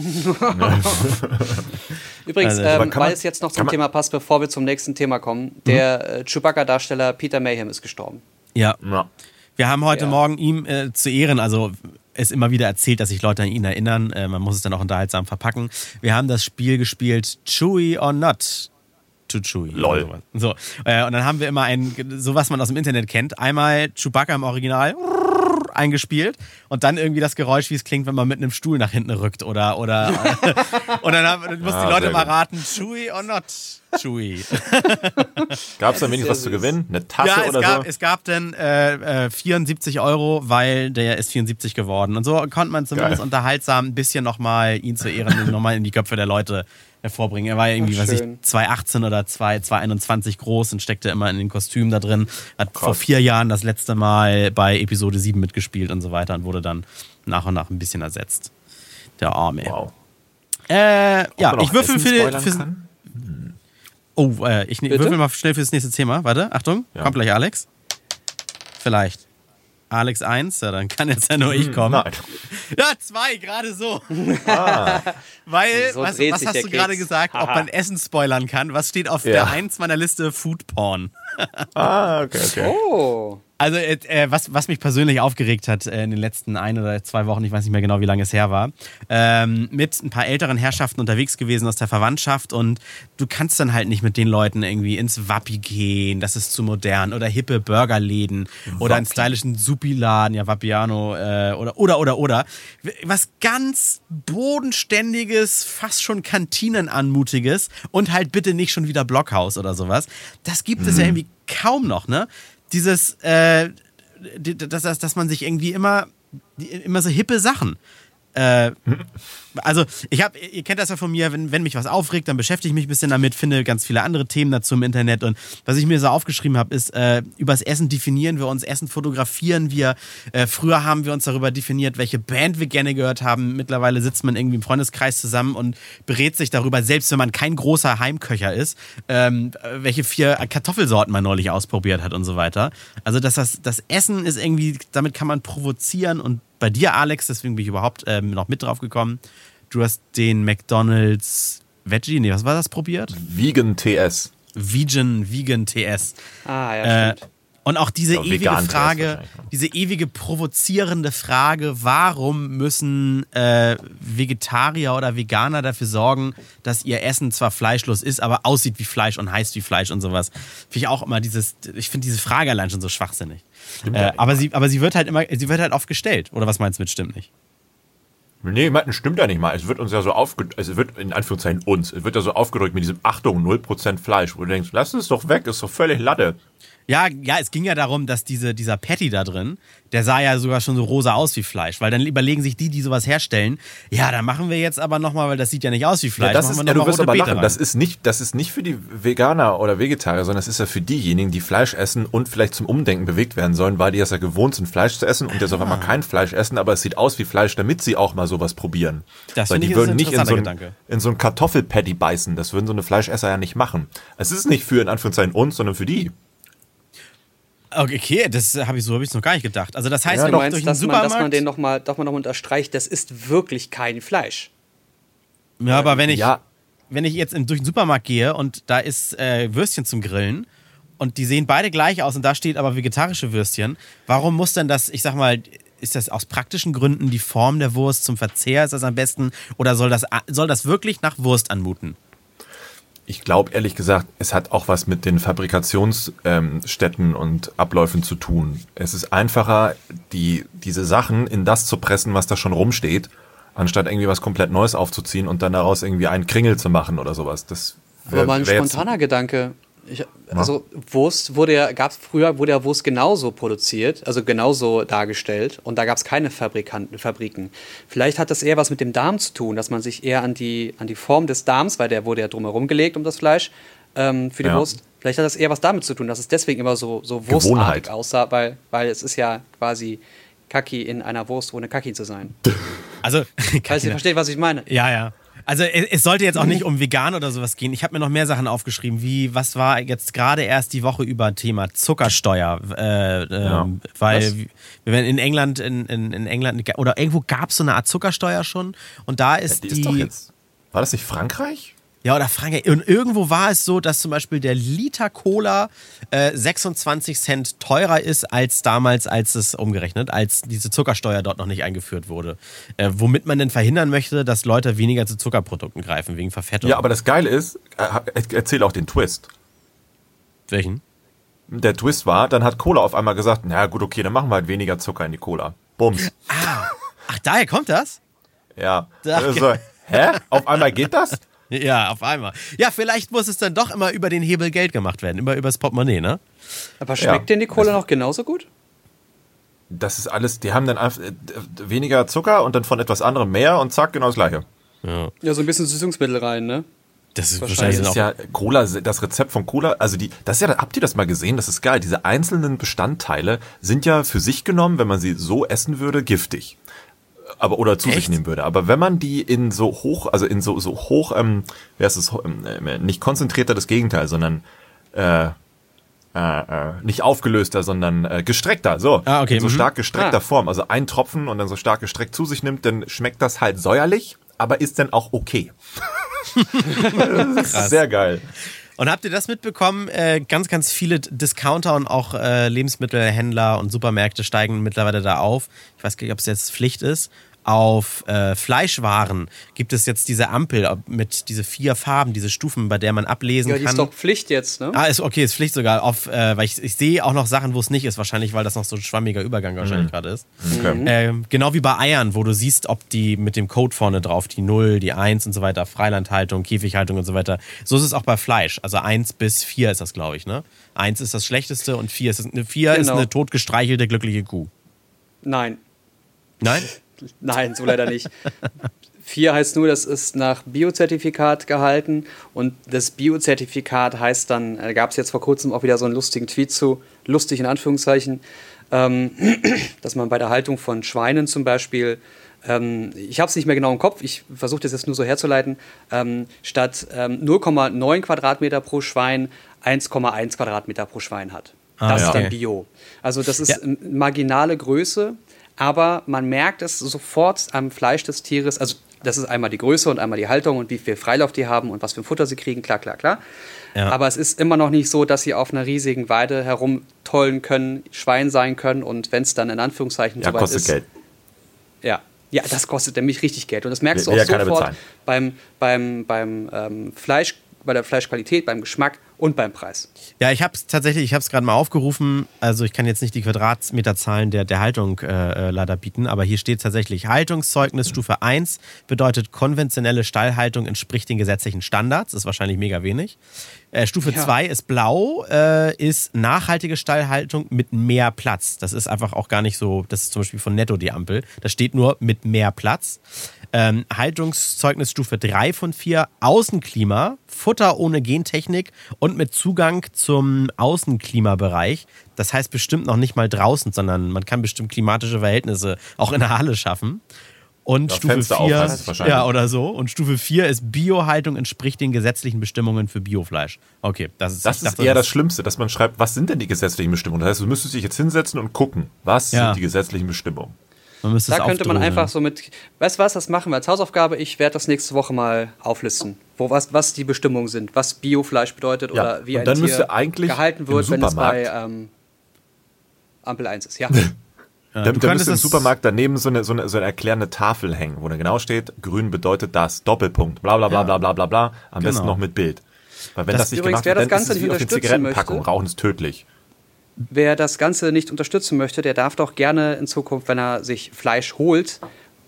Übrigens, Also, ähm, weil man- es jetzt noch zum Thema passt, bevor wir zum nächsten Thema kommen, der äh, Chewbacca-Darsteller Peter Mayhem ist gestorben. Ja. Ja. Wir haben heute Ja. Morgen ihm äh, zu Ehren, also es immer wieder erzählt, dass sich Leute an ihn erinnern. Äh, man muss es dann auch unterhaltsam verpacken. Wir haben das Spiel gespielt, Chewy or Not. To Chewy. Lol. So, äh, und dann haben wir immer ein, so was man aus dem Internet kennt, einmal Chewbacca im Original eingespielt und dann irgendwie das Geräusch, wie es klingt, wenn man mit einem Stuhl nach hinten rückt oder oder (laughs) und dann, haben, dann mussten Ah, die Leute mal gut. raten, Chewy or not Chewy. Gab es da wenigstens was zu süß. gewinnen? Eine Tasse Ja, es oder gab, so? es gab dann äh, äh, 74 Euro, weil der ist 74 geworden. Und so konnte man zumindest Geil. unterhaltsam ein bisschen nochmal ihn zu Ehren nochmal in die Köpfe der Leute hervorbringen. Er war ja irgendwie, Ach, was ich, schön. 2,18 oder 2, 2,21 groß und steckte immer in den Kostüm da drin. Hat vor Krass. vier Jahren das letzte Mal bei Episode 7 mitgespielt und so weiter und wurde dann nach und nach ein bisschen ersetzt. Der Arme. Wow. Äh, ja, ich würfel für, für? Oh, äh, ich ne- Bitte? würfel mal schnell fürs nächste Thema. Warte, Achtung, Ja. kommt gleich Alex. Vielleicht. Alex 1, ja, dann kann jetzt ja nur ich kommen. Nein. Ja, zwei, gerade so. Ah, (laughs) Weil, So was, was hast du gerade gesagt, ob man Essen spoilern kann? Was steht auf Ja. der 1 meiner Liste? Food Porn. ah okay, okay. Oh. Also, äh, äh, was, was mich persönlich aufgeregt hat äh, in den letzten ein oder zwei Wochen, ich weiß nicht mehr genau, wie lange es her war, ähm, mit ein paar älteren Herrschaften unterwegs gewesen aus der Verwandtschaft und du kannst dann halt nicht mit den Leuten irgendwie ins Wappi gehen, das ist zu modern, oder hippe Burgerläden oder einen stylischen Supi-Laden, ja, Vapiano, äh, oder, oder, oder, oder. Was ganz bodenständiges, fast schon Kantinenanmutiges und halt bitte nicht schon wieder Blockhaus oder sowas. Das gibt es ja irgendwie kaum noch, ne? Dieses, äh, dass, dass, man sich irgendwie immer, immer so hippe Sachen. Äh, also, ich habe, ihr kennt das ja von mir, wenn, wenn mich was aufregt, dann beschäftige ich mich ein bisschen damit, finde ganz viele andere Themen dazu im Internet. Und was ich mir so aufgeschrieben habe, ist, äh, übers Essen definieren wir uns, Essen fotografieren wir. Äh, früher haben wir uns darüber definiert, welche Band wir gerne gehört haben. Mittlerweile sitzt man irgendwie im Freundeskreis zusammen und berät sich darüber, selbst wenn man kein großer Heimköcher ist, ähm, welche vier Kartoffelsorten man neulich ausprobiert hat und so weiter. Also, dass das, das Essen ist irgendwie, damit kann man provozieren und bei dir, Alex, deswegen bin ich überhaupt ähm, noch mit drauf gekommen. Du hast den McDonald's Veggie, nee, was war das probiert? Vegan TS. Vegan, Vegan TS. Ah, ja, Äh, stimmt. und auch diese Ja, ewige Frage, diese ewige provozierende Frage, warum müssen äh, Vegetarier oder Veganer dafür sorgen, dass ihr Essen zwar fleischlos ist, aber aussieht wie Fleisch und heißt wie Fleisch und sowas. Finde ich auch immer dieses, ich finde diese Frage allein schon so schwachsinnig. Äh, aber, sie, aber sie wird halt immer, sie wird halt oft gestellt. Oder was meinst du mit stimmt nicht? Nee, Martin, stimmt ja nicht mal. Es wird uns ja so aufgedrückt, also es wird in Anführungszeichen uns, es wird ja so aufgedrückt mit diesem Achtung, 0% Fleisch, wo du denkst, lass es doch weg, ist doch völlig Latte. Ja, ja, es ging ja darum, dass diese, dieser Patty da drin, der sah ja sogar schon so rosa aus wie Fleisch, weil dann überlegen sich die, die sowas herstellen, ja, da machen wir jetzt aber nochmal, weil das sieht ja nicht aus wie Fleisch. Ja, das ist, ja, du wirst aber Beete lachen. rein. Das ist, nicht, das ist nicht für die Veganer oder Vegetarier, sondern das ist ja für diejenigen, die Fleisch essen und vielleicht zum Umdenken bewegt werden sollen, weil die es ja gewohnt sind, Fleisch zu essen und jetzt auf Ah. einmal kein Fleisch essen, aber es sieht aus wie Fleisch, damit sie auch mal sowas probieren. Das weil die ich, würden nicht in so, ein, in so ein Kartoffelpatty beißen. Das würden so eine Fleischesser ja nicht machen. Es ist nicht für in Anführungszeichen uns, sondern für die. Okay, das habe ich so habe ich noch gar nicht gedacht. Also das heißt, Ja, wenn Du meinst, durch den dass man, Supermarkt, dass man den nochmal noch mal noch mal unterstreicht, das ist wirklich kein Fleisch. ja, aber wenn ich Ja, wenn ich jetzt in, durch den Supermarkt gehe und da ist äh, Würstchen zum Grillen und die sehen beide gleich aus und da steht aber vegetarische Würstchen, warum muss denn das, ich sag mal, ist das aus praktischen Gründen die Form der Wurst zum Verzehr, ist das am besten oder soll das, soll das wirklich nach Wurst anmuten? Ich glaube ehrlich gesagt, es hat auch was mit den Fabrikationsstätten und Abläufen zu tun. Es ist einfacher, die, diese Sachen in das zu pressen, was da schon rumsteht, anstatt irgendwie was komplett Neues aufzuziehen und dann daraus irgendwie einen Kringel zu machen oder sowas. Das Aber wär- mal ein spontaner Gedanke. Ich, also Wurst wurde ja, gab es früher, wurde ja Wurst genauso produziert, also genauso dargestellt und da gab es keine Fabrikanten, Fabriken. Vielleicht hat das eher was mit dem Darm zu tun, dass man sich eher an die, an die Form des Darms, weil der wurde ja drumherum gelegt um das Fleisch ähm, für die Ja. Wurst. Vielleicht hat das eher was damit zu tun, dass es deswegen immer so, so Gewohnheit. wurstartig aussah, weil, weil es ist ja quasi Kaki in einer Wurst ohne Kaki zu sein. (laughs) Also, (laughs) Falls ihr versteht, was ich meine. Ja, ja. Also es, sollte jetzt auch nicht um vegan oder sowas gehen. Ich habe mir noch mehr Sachen aufgeschrieben, wie was war jetzt gerade erst die Woche über Thema Zuckersteuer, äh, ähm, weil Was? wir werden in England in, in, in England oder irgendwo gab es so eine Art Zuckersteuer schon und da ist Die die, ist doch jetzt. War das nicht Frankreich? Ja, oder Frank, und irgendwo war es so, dass zum Beispiel der Liter Cola äh, 26 Cent teurer ist als damals, als es umgerechnet, als diese Zuckersteuer dort noch nicht eingeführt wurde. Äh, womit man denn verhindern möchte, dass Leute weniger zu Zuckerprodukten greifen, wegen Verfettung. Ja, aber das Geile ist, äh, erzähl auch den Twist. Welchen? Der Twist war, dann hat Cola auf einmal gesagt, na gut, okay, dann machen wir halt weniger Zucker in die Cola. Bums. Ah, ach, daher kommt das? Ja. Also, hä? Auf einmal geht das? Ja, auf einmal. Ja, vielleicht muss es dann doch immer über den Hebel Geld gemacht werden, immer übers Portemonnaie, ne? Aber schmeckt ja. denn die Cola noch genauso gut? Das ist alles, die haben dann einfach äh, weniger Zucker und dann von etwas anderem mehr und zack, genau das gleiche. Ja, ja so ein bisschen Süßungsmittel rein, ne? Das ist wahrscheinlich ist ja Cola, das Rezept von Cola, also die, das ist ja, habt ihr das mal gesehen? Das ist geil. Diese einzelnen Bestandteile sind ja für sich genommen, wenn man sie so essen würde, giftig aber oder zu Echt? sich nehmen würde. Aber wenn man die in so hoch, also in so so hoch, ähm, wie heißt es, ähm, äh, nicht konzentrierter das Gegenteil, sondern äh, äh, äh, nicht aufgelöster, sondern äh, gestreckter, so, ah, okay. in so mhm. stark gestreckter ah. Form, also ein Tropfen und dann so stark gestreckt zu sich nimmt, dann schmeckt das halt säuerlich, aber ist dann auch okay. (laughs) sehr geil. Und habt ihr das mitbekommen? Äh, ganz, ganz viele Discounter und auch äh, Lebensmittelhändler und Supermärkte steigen mittlerweile da auf. Ich weiß gar nicht, ob es jetzt Pflicht ist auf äh, Fleischwaren gibt es jetzt diese Ampel mit diese vier Farben, diese Stufen, bei der man ablesen kann. Ja, die ist doch Pflicht jetzt, ne? Ah, ist okay, ist Pflicht sogar. Auf, äh, weil ich, ich sehe auch noch Sachen, wo es nicht ist, wahrscheinlich, weil das noch so ein schwammiger Übergang mhm. wahrscheinlich gerade ist. Okay. Äh, genau wie bei Eiern, wo du siehst, ob die mit dem Code vorne drauf, die 0, die 1 und so weiter, Freilandhaltung, Käfighaltung und so weiter. So ist es auch bei Fleisch. Also 1 bis 4 ist das, glaube ich, ne? 1 ist das Schlechteste und 4 ist, 4 genau. ist eine totgestreichelte, glückliche Kuh. Nein. Nein? (laughs) Nein, so leider nicht. Vier heißt nur, das ist nach Biozertifikat gehalten und das Biozertifikat heißt dann, da gab es jetzt vor kurzem auch wieder so einen lustigen Tweet zu, lustig in Anführungszeichen, ähm, (clears throat) dass man bei der Haltung von Schweinen zum Beispiel, ähm, ich habe es nicht mehr genau im Kopf, ich versuche das jetzt nur so herzuleiten, ähm, statt 0,9 ähm, Quadratmeter pro Schwein 1,1 Quadratmeter pro Schwein hat. Ah, das ja. ist dann Bio. Also das ist ja. marginale Größe aber man merkt es sofort am Fleisch des Tieres. Also, das ist einmal die Größe und einmal die Haltung und wie viel Freilauf die haben und was für ein Futter sie kriegen, klar, klar, klar. Ja. Aber es ist immer noch nicht so, dass sie auf einer riesigen Weide herumtollen können, Schwein sein können und wenn es dann in Anführungszeichen ja, soweit kostet ist. Geld. Ja, ja, das kostet nämlich richtig Geld. Und das merkst du auch sofort beim, beim, beim ähm, Fleisch, bei der Fleischqualität, beim Geschmack und beim Preis. Ja, ich habe es tatsächlich, ich habe es gerade mal aufgerufen. Also ich kann jetzt nicht die Quadratmeterzahlen der, der Haltung äh, äh leider bieten, aber hier steht tatsächlich Haltungszeugnis Stufe 1 bedeutet konventionelle Stallhaltung entspricht den gesetzlichen Standards. Das ist wahrscheinlich mega wenig. Äh, Stufe 2 ja. ist blau, äh, ist nachhaltige Stallhaltung mit mehr Platz. Das ist einfach auch gar nicht so, das ist zum Beispiel von Netto die Ampel. Da steht nur mit mehr Platz. Ähm, Haltungszeugnis Stufe 3 von 4, Außenklima, Futter ohne Gentechnik und mit Zugang zum Außenklimabereich. Das heißt bestimmt noch nicht mal draußen, sondern man kann bestimmt klimatische Verhältnisse auch in der Halle schaffen. Und ja, Stufe 4 ja, oder so. Und Stufe 4 ist Biohaltung entspricht den gesetzlichen Bestimmungen für Biofleisch. Okay, das ist Das ist dachte, eher das, das Schlimmste, dass man schreibt, was sind denn die gesetzlichen Bestimmungen? Das heißt, du müsstest dich jetzt hinsetzen und gucken, was ja. sind die gesetzlichen Bestimmungen? Man da könnte man einfach so mit, weißt du was, das machen wir als Hausaufgabe. Ich werde das nächste Woche mal auflisten, wo, was, was die Bestimmungen sind, was Biofleisch bedeutet ja. oder wie ein dann Tier eigentlich gehalten wird, wenn es bei ähm, Ampel 1 ist. Ja. (laughs) Ja, da, da müsste im Supermarkt daneben so eine, so, eine, so eine erklärende Tafel hängen, wo dann genau steht, grün bedeutet das, Doppelpunkt, bla bla bla bla bla bla bla, am genau. besten noch mit Bild. Weil wenn das, das nicht gemacht wird, dann ist es wie auf den Zigarettenpackung, Rauchen ist tödlich. Wer das Ganze nicht unterstützen möchte, der darf doch gerne in Zukunft, wenn er sich Fleisch holt,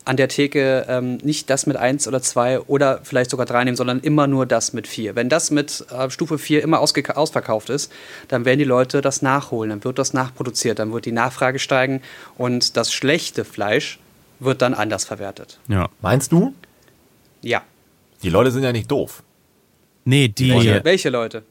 an der Theke ähm, nicht das mit 1 oder 2 oder vielleicht sogar 3 nehmen, sondern immer nur das mit 4. Wenn das mit äh, Stufe 4 immer ausverkauft ist, dann werden die Leute das nachholen, dann wird das nachproduziert, dann wird die Nachfrage steigen und das schlechte Fleisch wird dann anders verwertet. Ja. Meinst du? Ja. Die Leute sind ja nicht doof. Nee, die. Welche, welche Leute?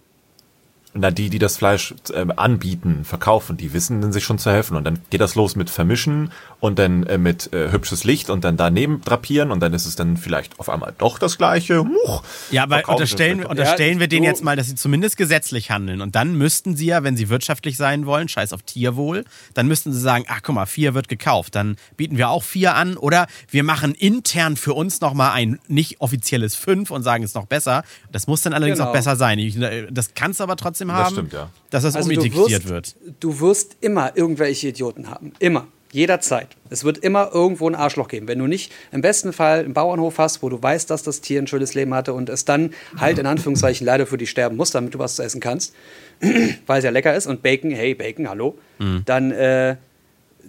Na, die, die das Fleisch äh, anbieten, verkaufen, die wissen sich schon zu helfen. Und dann geht das los mit Vermischen und dann äh, mit äh, hübsches Licht und dann daneben drapieren und dann ist es dann vielleicht auf einmal doch das gleiche. Huch, ja, aber unterstellen, unterstellen Ja, wir denen du- jetzt mal, dass sie zumindest gesetzlich handeln. Und dann müssten sie ja, wenn sie wirtschaftlich sein wollen, scheiß auf Tierwohl, dann müssten sie sagen, ach guck mal, vier wird gekauft. Dann bieten wir auch vier an. Oder wir machen intern für uns nochmal ein nicht offizielles fünf und sagen, es ist noch besser. Das muss dann allerdings Genau. auch besser sein. Ich, das kann es aber trotzdem haben, stimmt, ja. dass das Also du wirst, wird. du wirst immer irgendwelche Idioten haben. Immer. Jederzeit. Es wird immer irgendwo ein Arschloch geben. Wenn du nicht im besten Fall einen Bauernhof hast, wo du weißt, dass das Tier ein schönes Leben hatte und es dann halt in Anführungszeichen leider für dich sterben muss, damit du was zu essen kannst, (clears throat) weil es ja lecker ist und Bacon, hey Bacon, hallo, Mhm. dann, äh,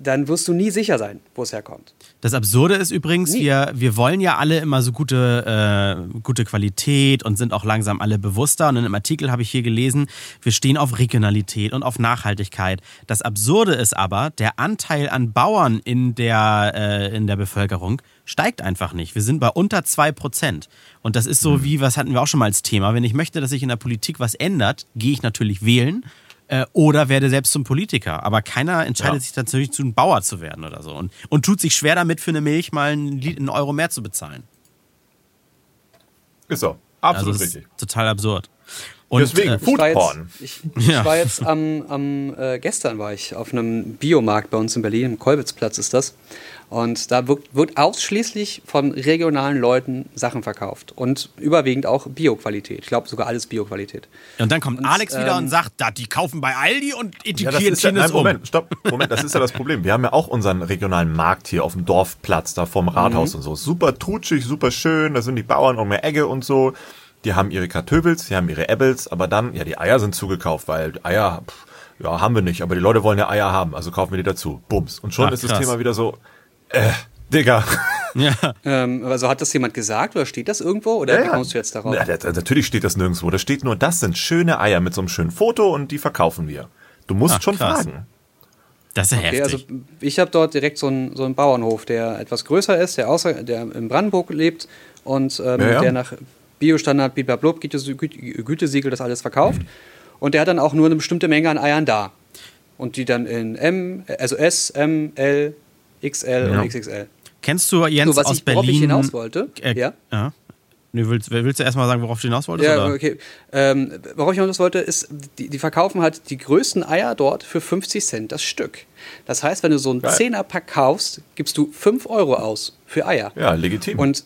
dann wirst du nie sicher sein, wo es herkommt. Das Absurde ist übrigens, Nie. wir, wir wollen ja alle immer so gute, äh, gute Qualität und sind auch langsam alle bewusster. Und in einem Artikel habe ich hier gelesen, wir stehen auf Regionalität und auf Nachhaltigkeit. Das Absurde ist aber, der Anteil an Bauern in der, äh, in der Bevölkerung steigt einfach nicht. Wir sind bei unter 2%. Und das ist so wie, was hatten wir auch schon mal als Thema, wenn ich möchte, dass sich in der Politik was ändert, gehe ich natürlich wählen äh, oder werde selbst zum Politiker. Aber keiner entscheidet Ja. sich tatsächlich zu einem Bauer zu werden oder so. Und, und tut sich schwer damit, für eine Milch mal einen, einen Euro mehr zu bezahlen. Ist so. Absolut also das richtig. ist total absurd. Und, Deswegen, äh, Ich war Foodporn. jetzt, (laughs) ich, Ja. ich war jetzt am, am äh, gestern war ich auf einem Biomarkt bei uns in Berlin, im Kolbitzplatz ist das. Und da wird, wird ausschließlich von regionalen Leuten Sachen verkauft. Und überwiegend auch Bioqualität. Ich glaube sogar alles Bioqualität. und dann kommt Alex wieder ähm, und sagt, da, die kaufen bei Aldi und Ja, das ja, nein, um. Moment, stopp, Moment, das ist ja das Problem. Wir haben ja auch unseren regionalen Markt hier auf dem Dorfplatz, da vorm Rathaus und so. Super trutschig, super schön, da sind die Bauern um die Egge und so. Die haben ihre Kartofels, die haben ihre Äppels, aber dann, ja, die Eier sind zugekauft, weil Eier, pff, ja, haben wir nicht, aber die Leute wollen ja Eier haben, also kaufen wir die dazu. Bums. Und schon Ach, ist das krass. Thema wieder so, äh, Digga. Ja. Ähm, also hat das jemand gesagt oder steht das irgendwo? Oder wie kommst du jetzt darauf? Ja, das- natürlich steht das nirgendwo. Da steht nur, das sind schöne Eier mit so einem schönen Foto und die verkaufen wir. Du musst Ach, schon krass. fragen. Das ist ja Okay, also heftig. ich habe dort direkt so einen, so einen Bauernhof, der etwas größer ist, der, außer, der in Brandenburg lebt und ähm, Ja, ja. der nach Biostandard, Güte, Gütesiegel das alles verkauft. Und der hat dann auch nur eine bestimmte Menge an Eiern da. Und die dann in M, also S, M, L, XL Ja. und XXL. Kennst du Jens So, was aus ich, worauf Berlin? ich hinaus wollte, Äh, ja. ja. Nee, willst, willst du erstmal sagen, worauf du hinaus wolltest? Ja, oder? okay. Ähm, worauf ich hinaus wollte, ist, die, die verkaufen halt die größten Eier dort für 50 Cent das Stück. Das heißt, wenn du so einen Geil. 10er-Pack kaufst, gibst du 5 Euro aus für Eier. Ja, legitim. Und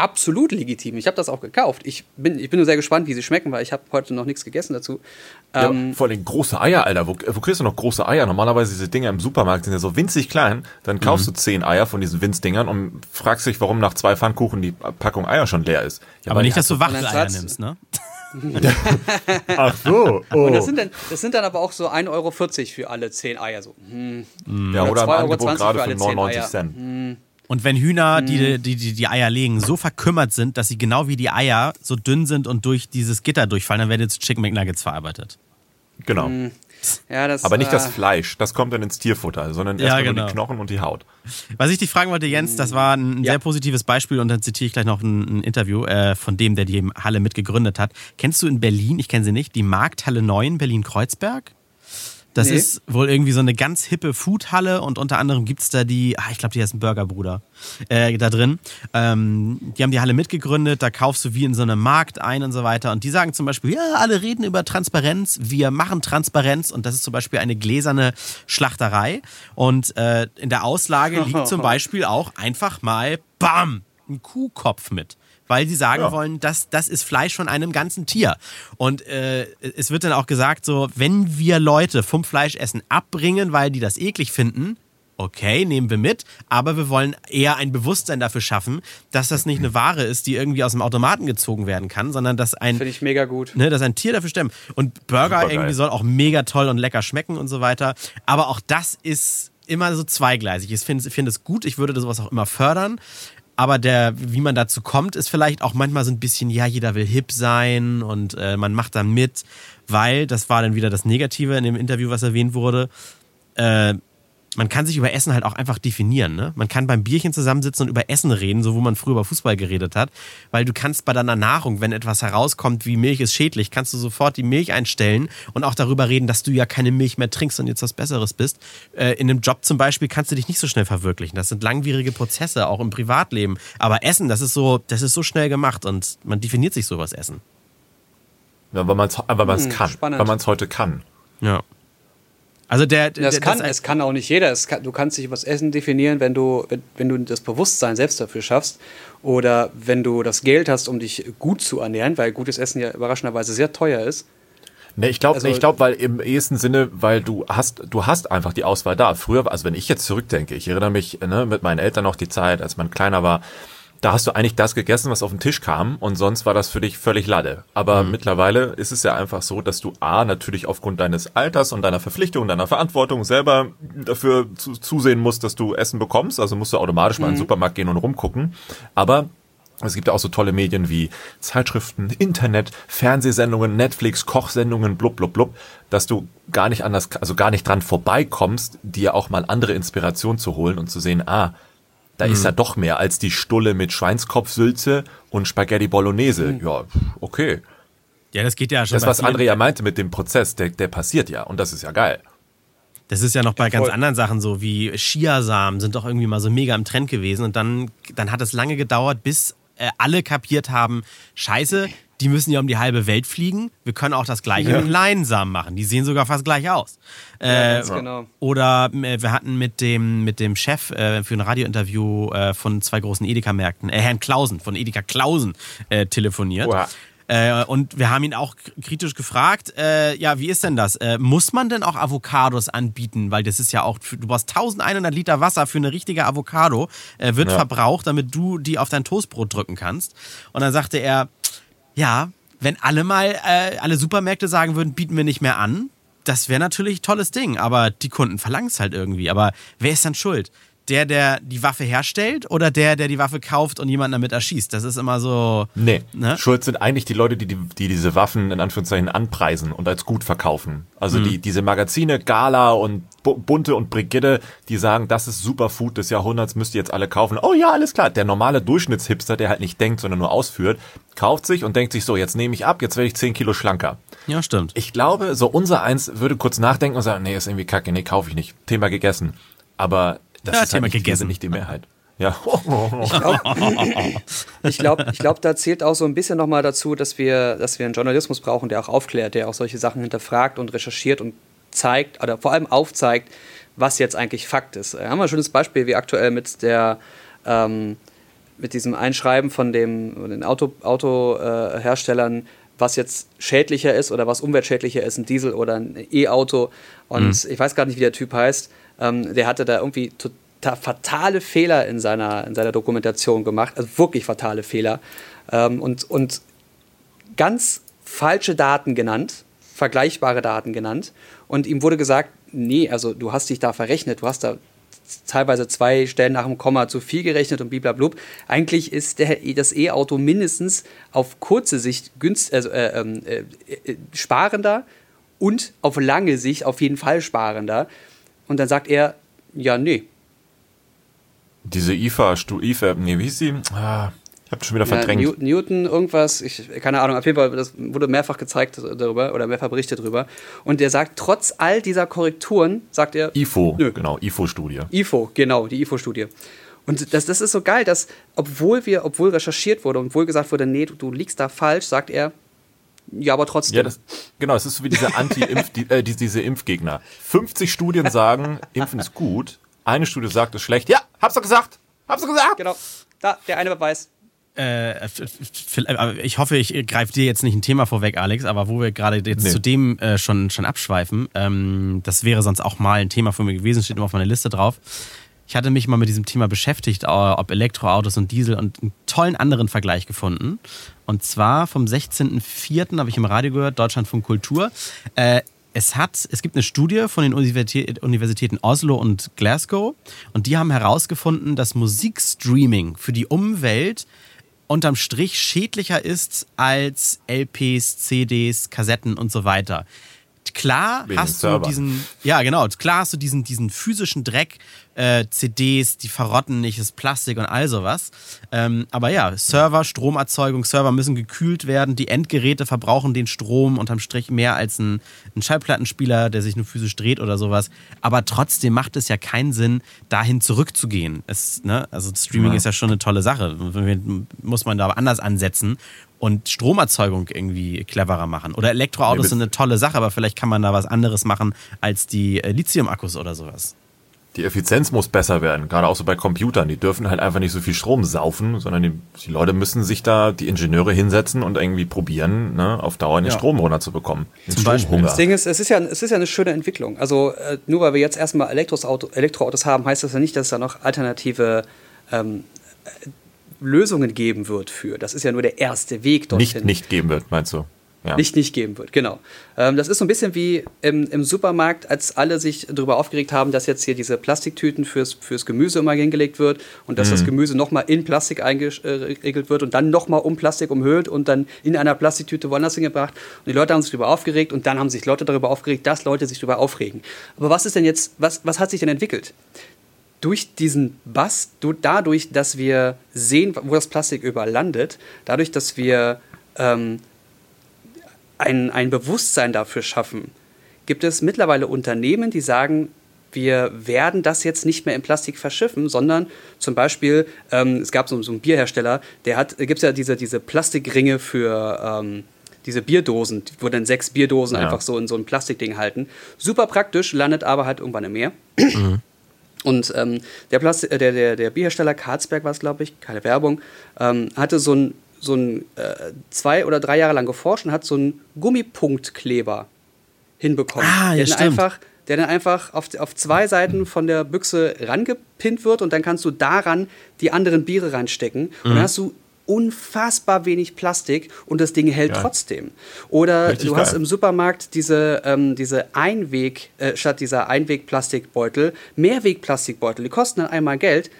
absolut legitim. Ich habe das auch gekauft. Ich bin, ich bin nur sehr gespannt, wie sie schmecken, weil ich habe heute noch nichts gegessen dazu. Ja, Ähm, vor allem große Eier, Alter. Wo, wo kriegst du noch große Eier? Normalerweise diese Dinger im Supermarkt sind ja so winzig klein. Dann kaufst Mhm. du zehn Eier von diesen Winzdingern und fragst dich, warum nach zwei Pfannkuchen die Packung Eier schon leer ist. Ja, Aber nicht, dass du Wachteleier nimmst, ne? (laughs) Ach so. Oh. (laughs) und das sind, dann, das sind dann aber auch so 1,40 Euro für alle 10 Eier. So. Hm. ja, oder im 2,20 Euro Angebot gerade für für alle 10 99 Eier. Cent. Und wenn Hühner, die, die, die die Eier legen, so verkümmert sind, dass sie genau wie die Eier so dünn sind und durch dieses Gitter durchfallen, dann werden jetzt Chicken McNuggets verarbeitet. Genau. Hm. Ja, das, Aber nicht das Fleisch, das kommt dann ins Tierfutter, sondern Ja, erstmal nur genau. die Knochen und die Haut. Was ich dich fragen wollte, Jens, das war ein Ja. sehr positives Beispiel und dann zitiere ich gleich noch ein, ein Interview äh, von dem, der die Halle mitgegründet hat. Kennst du in Berlin, ich kenne sie nicht, die Markthalle 9 Berlin-Kreuzberg? Das Nee. ist wohl irgendwie so eine ganz hippe Foodhalle und unter anderem gibt es da die, ah, ich glaube, die heißt ein Burgerbruder äh, da drin. Ähm, die haben die Halle mitgegründet, da kaufst du wie in so einem Markt ein und so weiter. Und die sagen zum Beispiel, ja, alle reden über Transparenz, wir machen Transparenz und das ist zum Beispiel eine gläserne Schlachterei. Und äh, in der Auslage liegt zum (laughs) Beispiel auch einfach mal, bam, ein Kuhkopf mit weil sie sagen Ja. wollen, dass das ist Fleisch von einem ganzen Tier. Und äh, es wird dann auch gesagt, so, wenn wir Leute vom Fleischessen abbringen, weil die das eklig finden, okay, nehmen wir mit, aber wir wollen eher ein Bewusstsein dafür schaffen, dass das nicht eine Ware ist, die irgendwie aus dem Automaten gezogen werden kann, sondern dass ein, Finde ich mega gut. ne, dass ein Tier dafür stemmt. Und Burger irgendwie soll auch mega toll und lecker schmecken und so weiter. Aber auch das ist immer so zweigleisig. Ich finde find es gut, ich würde sowas auch immer fördern. Aber der, wie man dazu kommt, ist vielleicht auch manchmal so ein bisschen, ja, jeder will hip sein und äh, man macht dann mit, weil, das war dann wieder das Negative in dem Interview, was erwähnt wurde, äh, man kann sich über Essen halt auch einfach definieren. Ne? Man kann beim Bierchen zusammensitzen und über Essen reden, so wo man früher über Fußball geredet hat. Weil du kannst bei deiner Nahrung, wenn etwas herauskommt wie Milch ist schädlich, kannst du sofort die Milch einstellen und auch darüber reden, dass du ja keine Milch mehr trinkst und jetzt was Besseres bist. Äh, in einem Job zum Beispiel kannst du dich nicht so schnell verwirklichen. Das sind langwierige Prozesse, auch im Privatleben. Aber Essen, das ist so, das ist so schnell gemacht und man definiert sich so über das Essen. Ja, weil man es hm, kann. Spannend. Weil man es heute kann. Ja. Also der, der das kann, das, es kann auch nicht jeder. Kann, du kannst dich über das Essen definieren, wenn du, wenn, wenn, du das Bewusstsein selbst dafür schaffst oder wenn du das Geld hast, um dich gut zu ernähren, weil gutes Essen ja überraschenderweise sehr teuer ist. Nee, ich glaube, also, ich glaube, weil im ehesten Sinne, weil du hast, du hast einfach die Auswahl da. Früher, also wenn ich jetzt zurückdenke, ich erinnere mich ne, mit meinen Eltern noch die Zeit, als man kleiner war, da hast du eigentlich das gegessen, was auf den Tisch kam und sonst war das für dich völlig Lade. Aber mhm. mittlerweile ist es ja einfach so, dass du A, natürlich aufgrund deines Alters und deiner Verpflichtung, deiner Verantwortung selber dafür zu, zusehen musst, dass du Essen bekommst. Also musst du automatisch mhm. mal in den mhm. Supermarkt gehen und rumgucken. Aber es gibt auch so tolle Medien wie Zeitschriften, Internet, Fernsehsendungen, Netflix, Kochsendungen, blub, blub, blub, dass du gar nicht anders, also gar nicht dran vorbeikommst, dir auch mal andere Inspiration zu holen und zu sehen, ah, da mhm. ist ja doch mehr als die Stulle mit Schweinskopfsülze und Spaghetti Bolognese. Mhm. Ja, okay. Ja, das geht ja schon. Das, was André ja meinte mit dem Prozess, der, der passiert ja und das ist ja geil. Das ist ja noch bei ja, ganz anderen Sachen so, wie Chiasamen sind doch irgendwie mal so mega im Trend gewesen und dann, dann hat es lange gedauert, bis äh, alle kapiert haben, scheiße, die müssen ja um die halbe Welt fliegen. Wir können auch das gleiche ja. mit Leinsamen machen. Die sehen sogar fast gleich aus. Ja, äh, genau. Oder äh, wir hatten mit dem, mit dem Chef äh, für ein Radiointerview äh, von zwei großen Edeka-Märkten, äh, Herrn Klausen, von Edeka Klausen, äh, telefoniert. Oha. und wir haben ihn auch kritisch gefragt, ja, wie ist denn das? muss man denn auch Avocados anbieten? Weil das ist ja auch, du brauchst 1100 Liter Wasser für eine richtige Avocado, wird ja. verbraucht, damit du die auf dein Toastbrot drücken kannst. Und dann sagte er, ja, wenn alle mal, äh, alle Supermärkte sagen würden, bieten wir nicht mehr an, das wäre natürlich ein tolles Ding, aber die Kunden verlangen es halt irgendwie. Aber wer ist dann schuld? Der, der die Waffe herstellt oder der, der die Waffe kauft und jemanden damit erschießt? Das ist immer so. Nee. Ne? Schuld sind eigentlich die Leute, die, die, die diese Waffen in Anführungszeichen anpreisen und als gut verkaufen. Also mhm. die, diese Magazine, Gala und Bunte und Brigitte, die sagen, das ist Superfood des Jahrhunderts, müsst ihr jetzt alle kaufen. Oh ja, alles klar. Der normale Durchschnittshipster, der halt nicht denkt, sondern nur ausführt, kauft sich und denkt sich so, jetzt nehme ich ab, jetzt werde ich 10 Kilo schlanker. Ja, stimmt. Ich glaube, so unser eins würde kurz nachdenken und sagen, nee, ist irgendwie kacke, nee, kaufe ich nicht. Thema gegessen. Aber das ja, ist Thema halt nicht, gegessen. nicht die Mehrheit. Ja. Ich glaube, ich glaub, da zählt auch so ein bisschen nochmal dazu, dass wir, dass wir einen Journalismus brauchen, der auch aufklärt, der auch solche Sachen hinterfragt und recherchiert und zeigt oder vor allem aufzeigt, was jetzt eigentlich Fakt ist. Da haben wir ein schönes Beispiel, wie aktuell mit der ähm, mit diesem Einschreiben von dem, den Autoherstellern, Auto, äh, was jetzt schädlicher ist oder was umweltschädlicher ist, ein Diesel oder ein E-Auto. Und mhm. ich weiß gar nicht, wie der Typ heißt. Ähm, der hatte da irgendwie total fatale Fehler in seiner, in seiner Dokumentation gemacht, also wirklich fatale Fehler. Ähm, und, und ganz falsche Daten genannt, vergleichbare Daten genannt. Und ihm wurde gesagt, nee, also du hast dich da verrechnet, du hast da teilweise zwei Stellen nach dem Komma zu viel gerechnet und blablabla. Eigentlich ist der, das E-Auto mindestens auf kurze Sicht günst, also, äh, ähm, äh, äh, sparender und auf lange Sicht auf jeden Fall sparender. Und dann sagt er, ja, nee. Diese IFA, Stu, IFA, nee, wie hieß sie? Ah, ich hab schon wieder verdrängt. Ja, Newton, irgendwas, ich, keine Ahnung, auf jeden Fall, das wurde mehrfach gezeigt darüber oder mehrfach berichtet darüber. Und der sagt, trotz all dieser Korrekturen, sagt er. IFO, nö. genau, IFO-Studie. IFO, genau, die IFO-Studie. Und das, das ist so geil, dass, obwohl wir, obwohl recherchiert wurde und obwohl gesagt wurde, nee, du, du liegst da falsch, sagt er, ja, aber trotzdem. Ja, das, genau, es ist so wie diese Anti-Impf, die, äh, diese Impfgegner. 50 Studien sagen, Impfen ist gut. Eine Studie sagt, es ist schlecht. Ja, hab's doch gesagt. Hab's doch gesagt. Genau. Da, der eine Beweis. Äh, ich hoffe, ich greife dir jetzt nicht ein Thema vorweg, Alex, aber wo wir gerade jetzt nee. zu dem äh, schon, schon abschweifen, ähm, das wäre sonst auch mal ein Thema von mir gewesen, steht immer auf meiner Liste drauf. Ich hatte mich mal mit diesem Thema beschäftigt, ob Elektroautos und Diesel und einen tollen anderen Vergleich gefunden. Und zwar vom 16.04. habe ich im Radio gehört, Deutschlandfunk Kultur. Äh, es, hat, es gibt eine Studie von den Universitäten Oslo und Glasgow und die haben herausgefunden, dass Musikstreaming für die Umwelt unterm Strich schädlicher ist als LPs, CDs, Kassetten und so weiter. klar Wegen hast du Server. diesen, ja genau, klar hast du diesen, diesen physischen Dreck, äh, CDs, die verrotten nicht, das Plastik und all sowas. Ähm, aber ja, Server, Stromerzeugung, Server müssen gekühlt werden, die Endgeräte verbrauchen den Strom unterm Strich mehr als ein, ein Schallplattenspieler, der sich nur physisch dreht oder sowas. Aber trotzdem macht es ja keinen Sinn, dahin zurückzugehen. Es, ne? Also Streaming Ja. ist ja schon eine tolle Sache. Muss man da aber anders ansetzen und Stromerzeugung irgendwie cleverer machen. Oder Elektroautos Nee, sind eine tolle Sache, aber vielleicht kann man da was anderes machen als die äh, Lithium-Akkus oder sowas. Die Effizienz muss besser werden, gerade auch so bei Computern. Die dürfen halt einfach nicht so viel Strom saufen, sondern die, die Leute müssen sich da, die Ingenieure hinsetzen und irgendwie probieren, ne, auf Dauer den Ja. Strom runterzubekommen. Den Zum Beispiel. Das Ding ist, es ist ja, es ist ja eine schöne Entwicklung. Also äh, nur weil wir jetzt erstmal Elektros Auto, Elektroautos haben, heißt das ja nicht, dass es da noch alternative ähm, äh, Lösungen geben wird für. Das ist ja nur der erste Weg dorthin. Nicht, nicht geben wird, meinst du? Ja. Nicht nicht geben wird, genau. Ähm, das ist so ein bisschen wie im, im Supermarkt, als alle sich darüber aufgeregt haben, dass jetzt hier diese Plastiktüten fürs, fürs Gemüse immer hingelegt wird und dass Mhm. das Gemüse nochmal in Plastik eingeregelt wird und dann nochmal um Plastik umhüllt und dann in einer Plastiktüte woanders hingebracht. Und die Leute haben sich darüber aufgeregt und dann haben sich Leute darüber aufgeregt, dass Leute sich darüber aufregen. Aber was ist denn jetzt, was, was hat sich denn entwickelt? durch diesen Bass, du, dadurch, dass wir sehen, wo das Plastik überall landet, dadurch, dass wir ähm, ein, ein Bewusstsein dafür schaffen, gibt es mittlerweile Unternehmen, die sagen, wir werden das jetzt nicht mehr in Plastik verschiffen, sondern zum Beispiel, ähm, es gab so, so einen Bierhersteller, der hat, gibt es ja diese, diese Plastikringe für ähm, diese Bierdosen, wo dann sechs Bierdosen Ja. einfach so in so ein Plastikding halten. Super praktisch, landet aber halt irgendwann im Meer. Und ähm, der, Plasti äh, der, der, der Bierhersteller Karlsberg war es, glaube ich, keine Werbung, ähm, hatte so ein, so ein äh, zwei oder drei Jahre lang geforscht und hat so einen Gummipunktkleber hinbekommen. Ah, ja, der, dann stimmt. einfach, der dann einfach auf, auf zwei Seiten von der Büchse rangepinnt wird und dann kannst du daran die anderen Biere reinstecken. Und Mhm. dann hast du unfassbar wenig Plastik und das Ding hält Geil. trotzdem. Oder Richtig du hast geil. im Supermarkt diese, ähm, diese Einweg, äh, statt dieser Einwegplastikbeutel, Mehrwegplastikbeutel. Die kosten dann einmal Geld,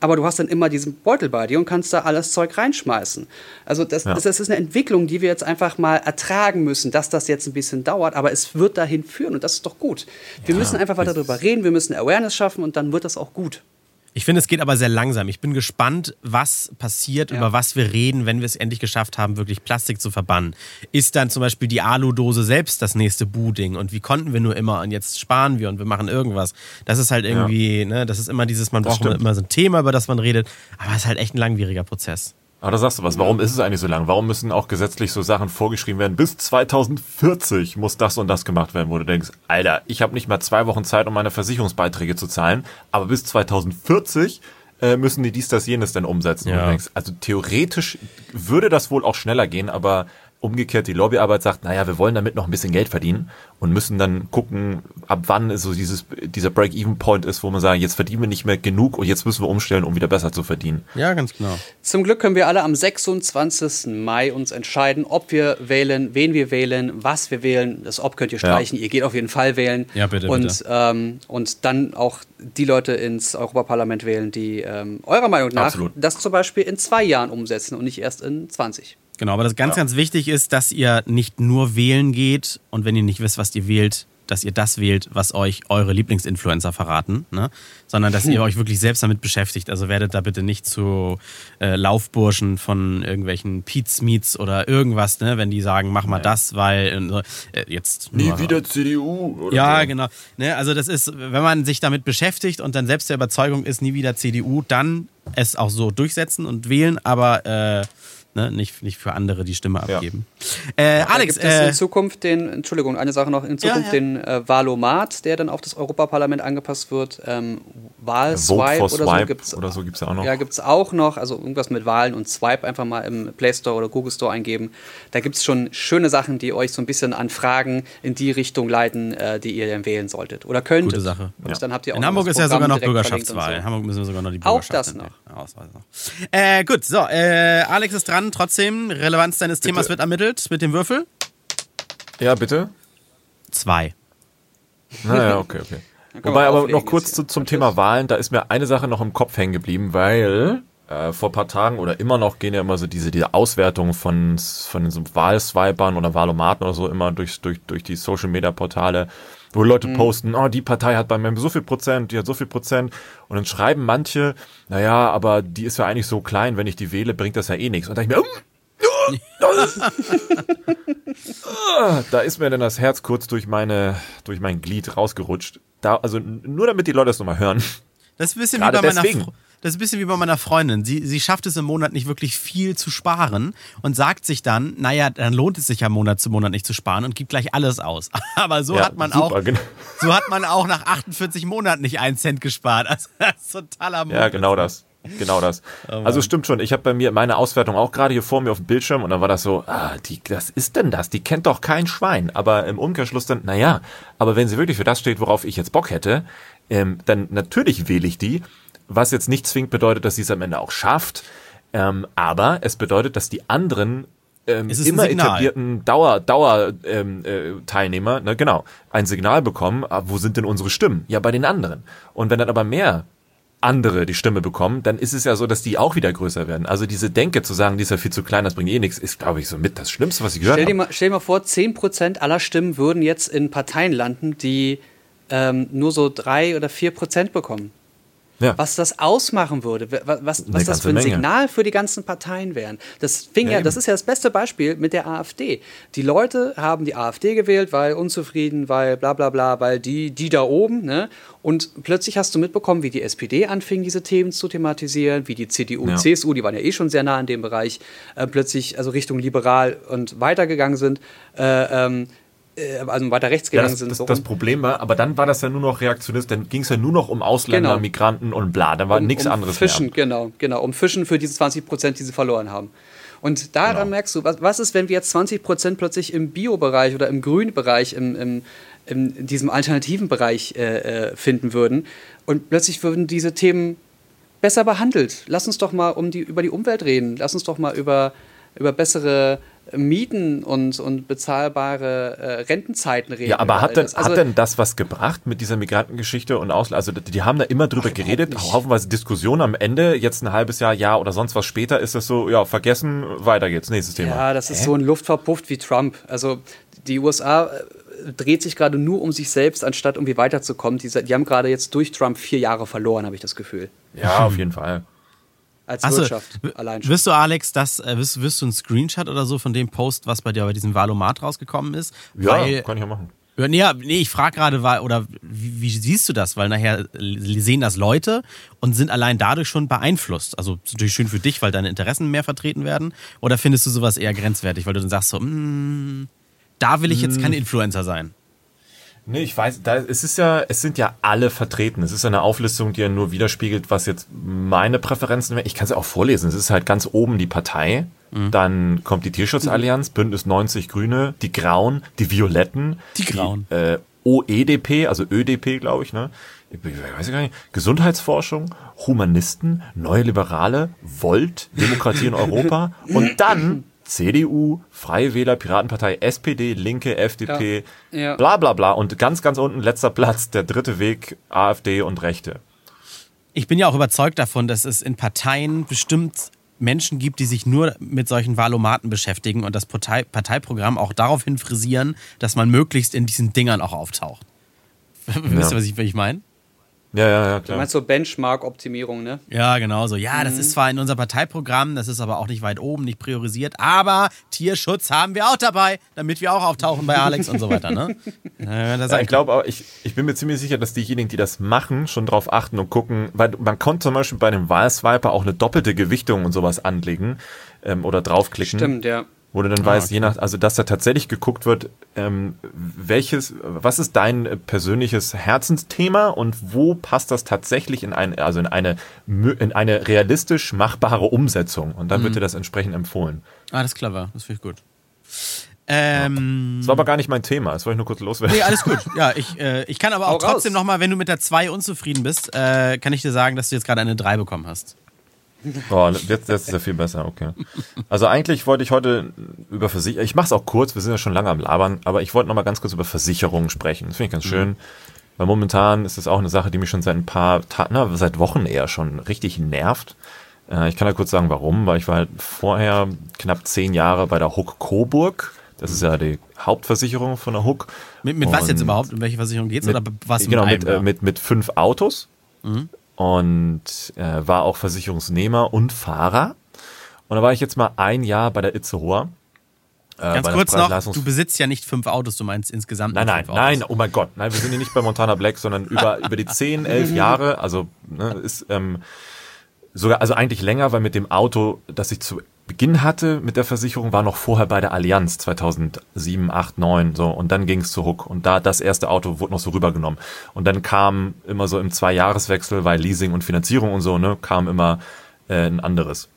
aber du hast dann immer diesen Beutel bei dir und kannst da alles Zeug reinschmeißen. Also das, Ja. das, das ist eine Entwicklung, die wir jetzt einfach mal ertragen müssen, dass das jetzt ein bisschen dauert, aber es wird dahin führen und das ist doch gut. Wir müssen einfach weiter darüber reden, wir müssen Awareness schaffen und dann wird das auch gut. Ich finde, es geht aber sehr langsam. Ich bin gespannt, was passiert, Ja. über was wir reden, wenn wir es endlich geschafft haben, wirklich Plastik zu verbannen. Ist dann zum Beispiel die Aludose selbst das nächste Bu-Ding? Und wie konnten wir nur immer? Und jetzt sparen wir und wir machen irgendwas. Das ist halt irgendwie, ne, das ist immer dieses, man Das braucht stimmt. immer so ein Thema, über das man redet. Aber es ist halt echt ein langwieriger Prozess. Aber da sagst du was. Warum ist es eigentlich so lang? Warum müssen auch gesetzlich so Sachen vorgeschrieben werden? Bis 2040 muss das und das gemacht werden, wo du denkst, Alter, ich habe nicht mal zwei Wochen Zeit, um meine Versicherungsbeiträge zu zahlen, aber bis 2040 äh, müssen die dies, das, jenes dann umsetzen. Ja. du denkst, also theoretisch würde das wohl auch schneller gehen, aber umgekehrt die Lobbyarbeit sagt, naja, wir wollen damit noch ein bisschen Geld verdienen und müssen dann gucken, ab wann so dieses, dieser Break-Even-Point ist, wo man sagt, jetzt verdienen wir nicht mehr genug und jetzt müssen wir umstellen, um wieder besser zu verdienen. Ja, ganz genau. Zum Glück können wir alle am 26. Mai uns entscheiden, ob wir wählen, wen wir wählen, was wir wählen. Das Ob könnt ihr streichen. Ihr geht auf jeden Fall wählen. Ja, bitte, und, bitte. Ähm, und dann auch die Leute ins Europaparlament wählen, die ähm, eurer Meinung nach Absolut. das zum Beispiel in zwei Jahren umsetzen und nicht erst in 20. Genau, aber das ganz, ganz wichtig ist, dass ihr nicht nur wählen geht und wenn ihr nicht wisst, was ihr wählt, dass ihr das wählt, was euch eure Lieblingsinfluencer verraten, ne? sondern dass ihr euch wirklich selbst damit beschäftigt. Also werdet da bitte nicht zu äh, Laufburschen von irgendwelchen Pete's Meets oder irgendwas, ne? wenn die sagen, mach mal das, weil äh, jetzt Nie wieder CDU. Oder ja, so. genau. Ne, also das ist, wenn man sich damit beschäftigt und dann selbst der Überzeugung ist, nie wieder CDU, dann es auch so durchsetzen und wählen, aber äh, ne, nicht, nicht für andere die Stimme Ja. abgeben. Äh, Da Alex, gibt es äh, in Zukunft den, Entschuldigung, eine Sache noch, in Zukunft ja. den äh, Valomat, der dann auf das Europaparlament angepasst wird. Ähm, Wahlswipe oder so Swipe gibt's oder so gibt's ja auch noch. Ja, gibt es auch noch. Also irgendwas mit Wahlen und Swipe einfach mal im Play Store oder Google Store eingeben. Da gibt es schon schöne Sachen, die euch so ein bisschen an Fragen in die Richtung leiten, äh, die ihr dann wählen solltet. Oder könntet. Gute Sache. Und Ja. dann habt ihr auch in Hamburg ist ja sogar noch Bürgerschaftswahl. In So. Hamburg müssen wir sogar noch die Auch Bürgerschaft das. Ja, noch. Äh, gut, so, äh, Alex ist dran, trotzdem. Relevanz deines Themas wird ermittelt mit dem Würfel. Ja, bitte? Zwei. Naja, okay, okay. (laughs) Kann Wobei aber noch kurz zu, zum Thema Wahlen, da ist mir eine Sache noch im Kopf hängen geblieben, weil äh, vor ein paar Tagen oder immer noch gehen ja immer so diese, diese Auswertungen von, von so Wahlswipern oder Wahlomaten oder so immer durch, durch, durch die Social Media Portale, wo Leute mhm. posten, oh, die Partei hat bei mir so viel Prozent, die hat so viel Prozent. Und dann schreiben manche, naja, aber die ist ja eigentlich so klein, wenn ich die wähle, bringt das ja eh nichts. Und dann ich mir, (laughs) da ist mir dann das Herz kurz durch meine, durch mein Glied rausgerutscht. Da, also nur damit die Leute das nochmal hören. Das ist ein bisschen Gerade wie bei meiner deswegen. Das ist ein bisschen wie bei meiner Freundin. Sie, sie schafft es im Monat nicht wirklich viel zu sparen und sagt sich dann, naja, dann lohnt es sich ja Monat zu Monat nicht zu sparen und gibt gleich alles aus. (laughs) Aber so ja, hat man super, auch, genau. so hat man auch nach 48 Monaten nicht einen Cent gespart. Also (laughs) das ist totaler Mut. Ja, genau das. Genau das. Oh also stimmt schon. Ich habe bei mir meine Auswertung auch gerade hier vor mir auf dem Bildschirm und dann war das so, ah, die, das ist denn das? Die kennt doch kein Schwein. Aber im Umkehrschluss dann, naja, aber wenn sie wirklich für das steht, worauf ich jetzt Bock hätte, ähm, dann natürlich wähle ich die was jetzt nicht zwingend bedeutet, dass sie es am Ende auch schafft. Ähm, aber es bedeutet, dass die anderen ähm, immer etablierten Dauer, Dauer ähm, äh, Teilnehmer, ne, genau, ein Signal bekommen, ah, wo sind denn unsere Stimmen? Ja, bei den anderen. Und wenn dann aber mehr andere die Stimme bekommen, dann ist es ja so, dass die auch wieder größer werden. Also diese Denke zu sagen, die ist ja viel zu klein, das bringt eh nichts, ist, glaube ich, so mit das Schlimmste, was ich gehört habe. Stell dir mal vor, 10% aller Stimmen würden jetzt in Parteien landen, die ähm, nur so drei oder vier Prozent bekommen ja. was das ausmachen würde, was, was, was das für ein Menge. Signal für die ganzen Parteien wären. Das fing ja, ja das ist ja das beste Beispiel mit der AfD. Die Leute haben die AfD gewählt, weil unzufrieden, weil bla bla bla, weil die, die da oben, ne? Und plötzlich hast du mitbekommen, wie die SPD anfing, diese Themen zu thematisieren, wie die CDU, ja. CSU, die waren ja eh schon sehr nah in dem Bereich, äh, plötzlich also Richtung liberal und weitergegangen sind. Äh, ähm, äh, also weiter rechts gegangen ja, das, sind. Das, so das Problem war, aber dann war das ja nur noch Reaktionist, dann ging es ja nur noch um Ausländer, genau. Migranten und bla, dann war um, nichts um anderes Fischen, mehr. genau, genau, um Fischen für diese 20 Prozent, die sie verloren haben. Und daran genau. merkst du, was, was ist, wenn wir jetzt 20 Prozent plötzlich im Bio-Bereich oder im Grünbereich, im, im, in diesem alternativen Bereich äh, äh, finden würden und plötzlich würden diese Themen besser behandelt. Lass uns doch mal um die, über die Umwelt reden. Lass uns doch mal über, über bessere Mieten und, und bezahlbare äh, Rentenzeiten reden. Ja, aber hat denn, also, hat denn das was gebracht mit dieser Migrantengeschichte und Ausland? Also die haben da immer drüber geredet, haufenweise Diskussionen am Ende, jetzt ein halbes Jahr, Jahr oder sonst was später ist das so, ja, vergessen, weiter geht's, nächstes Thema. Ja, das ist Hä? so ein Luft verpufft wie Trump. Also die USA äh, dreht sich gerade nur um sich selbst, anstatt irgendwie weiterzukommen. Die, die haben gerade jetzt durch Trump vier Jahre verloren, habe ich das Gefühl. Ja, auf jeden (laughs) Fall als Achso, Wirtschaft allein schon. Wirst du, Alex, das, äh, wirst, wirst, du einen Screenshot oder so von dem Post, was bei dir bei diesem Valomat rausgekommen ist? Ja, Weil, kann ich ja machen. Nee, nee ich frage gerade, oder wie, wie, siehst du das? Weil nachher sehen das Leute und sind allein dadurch schon beeinflusst. Also ist natürlich schön für dich, weil deine Interessen mehr vertreten werden. Oder findest du sowas eher grenzwertig, weil du dann sagst so, mm, da will ich jetzt kein hm. Influencer sein? Nee, ich weiß, da, es ist ja, es sind ja alle vertreten. Es ist eine Auflistung, die ja nur widerspiegelt, was jetzt meine Präferenzen wären. Ich kann es ja auch vorlesen. Es ist halt ganz oben die Partei. Mhm. Dann kommt die Tierschutzallianz, Bündnis 90 Grüne, die Grauen, die Violetten. Die Grauen. Die, äh, OEDP, also ÖDP, glaube ich, ne? Ich weiß gar nicht. Gesundheitsforschung, Humanisten, Neue Liberale, Volt, Demokratie in Europa (laughs) und dann CDU, Freie Wähler, Piratenpartei, SPD, Linke, FDP, ja, ja. bla bla bla. Und ganz, ganz unten letzter Platz, der dritte Weg, AfD und Rechte. Ich bin ja auch überzeugt davon, dass es in Parteien bestimmt Menschen gibt, die sich nur mit solchen Wahlomaten beschäftigen und das Partei Parteiprogramm auch daraufhin frisieren, dass man möglichst in diesen Dingern auch auftaucht. Ja. (laughs) Wisst ihr, was ich, was ich meine? Ja, ja, ja, klar. Du meinst so Benchmark-Optimierung, ne? Ja, genau so. Ja, das mhm. ist zwar in unserem Parteiprogramm, das ist aber auch nicht weit oben, nicht priorisiert, aber Tierschutz haben wir auch dabei, damit wir auch auftauchen bei Alex und so weiter, ne? (laughs) Ja, ja, ich glaube auch, ich, ich bin mir ziemlich sicher, dass diejenigen, die das machen, schon drauf achten und gucken, weil man konnte zum Beispiel bei dem Wahlswiper auch eine doppelte Gewichtung und sowas anlegen ähm, oder draufklicken. Stimmt, ja. Wo du dann ah, weißt, okay. je nach, also dass da tatsächlich geguckt wird, ähm, welches, was ist dein persönliches Herzensthema und wo passt das tatsächlich in ein, also in eine, in eine realistisch machbare Umsetzung? Und dann mhm. wird dir das entsprechend empfohlen. Ah, das ist clever, das finde ich gut. Ähm, das war aber gar nicht mein Thema, das wollte ich nur kurz loswerden. Nee, alles gut. (laughs) Ja, ich, äh, ich kann aber auch trotzdem nochmal, wenn du mit der 2 unzufrieden bist, äh, kann ich dir sagen, dass du jetzt gerade eine 3 bekommen hast. Oh, jetzt, jetzt ist ja viel besser, okay. Also eigentlich wollte ich heute über Versicherung, ich mache es auch kurz, wir sind ja schon lange am Labern, aber ich wollte noch mal ganz kurz über Versicherungen sprechen. Das finde ich ganz mhm. schön, mhm. weil momentan ist es auch eine Sache, die mich schon seit ein paar Tagen, na, seit Wochen eher schon richtig nervt. Äh, ich kann ja kurz sagen, warum, weil ich war halt vorher knapp zehn Jahre bei der Huck Coburg. Das ist ja die Hauptversicherung von der Huck. Mit, mit was jetzt überhaupt? Um welche Versicherung geht es? Oder was genau, mit, äh, mit, mit fünf Autos. Mhm. Und äh, war auch Versicherungsnehmer und Fahrer. Und da war ich jetzt mal ein Jahr bei der Itzehoer. Äh, Ganz kurz noch, du besitzt ja nicht fünf Autos, du meinst insgesamt Nein, nein, nein, oh mein Gott, nein, wir sind hier nicht bei Montana Black, sondern über, (laughs) über die zehn, elf Jahre, also ne, ist ähm, sogar, also eigentlich länger, weil mit dem Auto, das ich zu Beginn hatte mit der Versicherung, war noch vorher bei der Allianz 2007, 8, 9 so. Und dann ging es zu Hook und da das erste Auto wurde noch so rübergenommen. Und dann kam immer so im Zwei-Jahres-Wechsel, weil Leasing und Finanzierung und so, ne, kam immer äh, ein anderes.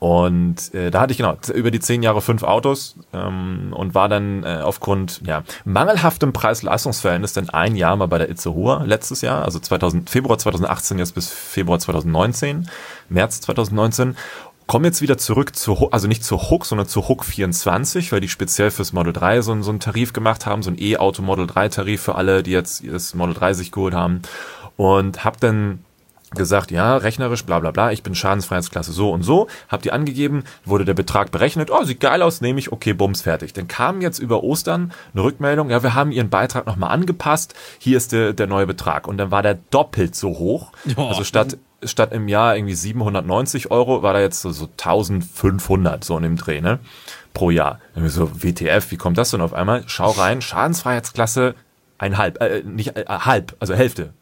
Und äh, da hatte ich genau über die zehn Jahre fünf Autos ähm, und war dann äh, aufgrund ja, mangelhaftem Preis-Leistungsverhältnis dann ein Jahr mal bei der Itzehoer letztes Jahr, also 2000, Februar 2018 jetzt bis Februar 2019, März 2019 komme jetzt wieder zurück zu, also nicht zu Hook, sondern zu Hook 24, weil die speziell fürs Model 3 so, so einen Tarif gemacht haben, so ein E-Auto Model 3 Tarif für alle, die jetzt das Model 3 sich geholt haben. Und habe dann gesagt, ja, rechnerisch, bla bla bla, ich bin Schadensfreiheitsklasse so und so, habt ihr angegeben, wurde der Betrag berechnet, oh, sieht geil aus, nehme ich, okay, bums, fertig. Dann kam jetzt über Ostern eine Rückmeldung, ja, wir haben ihren Beitrag nochmal angepasst, hier ist der, der neue Betrag. Und dann war der doppelt so hoch. Oh. Also statt, statt im Jahr irgendwie 790 Euro, war da jetzt so, so 1500, so in dem Dreh, ne, pro Jahr. Wir so, WTF, wie kommt das denn auf einmal? Schau rein, Schadensfreiheitsklasse, ein halb, äh, nicht äh, halb, also Hälfte,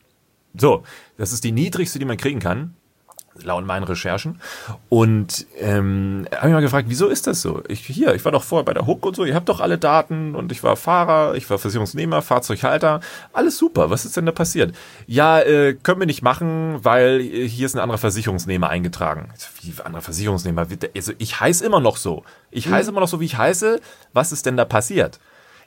so, das ist die niedrigste, die man kriegen kann, laut meinen Recherchen. Und ähm, habe ich mal gefragt, wieso ist das so? Ich hier, ich war doch vorher bei der Hook und so, ihr habt doch alle Daten und ich war Fahrer, ich war Versicherungsnehmer, Fahrzeughalter, alles super. Was ist denn da passiert? Ja, äh, können wir nicht machen, weil hier ist ein anderer Versicherungsnehmer eingetragen. Wie anderer Versicherungsnehmer? Also ich heiße immer noch so. Ich mhm. heiße immer noch so, wie ich heiße. Was ist denn da passiert?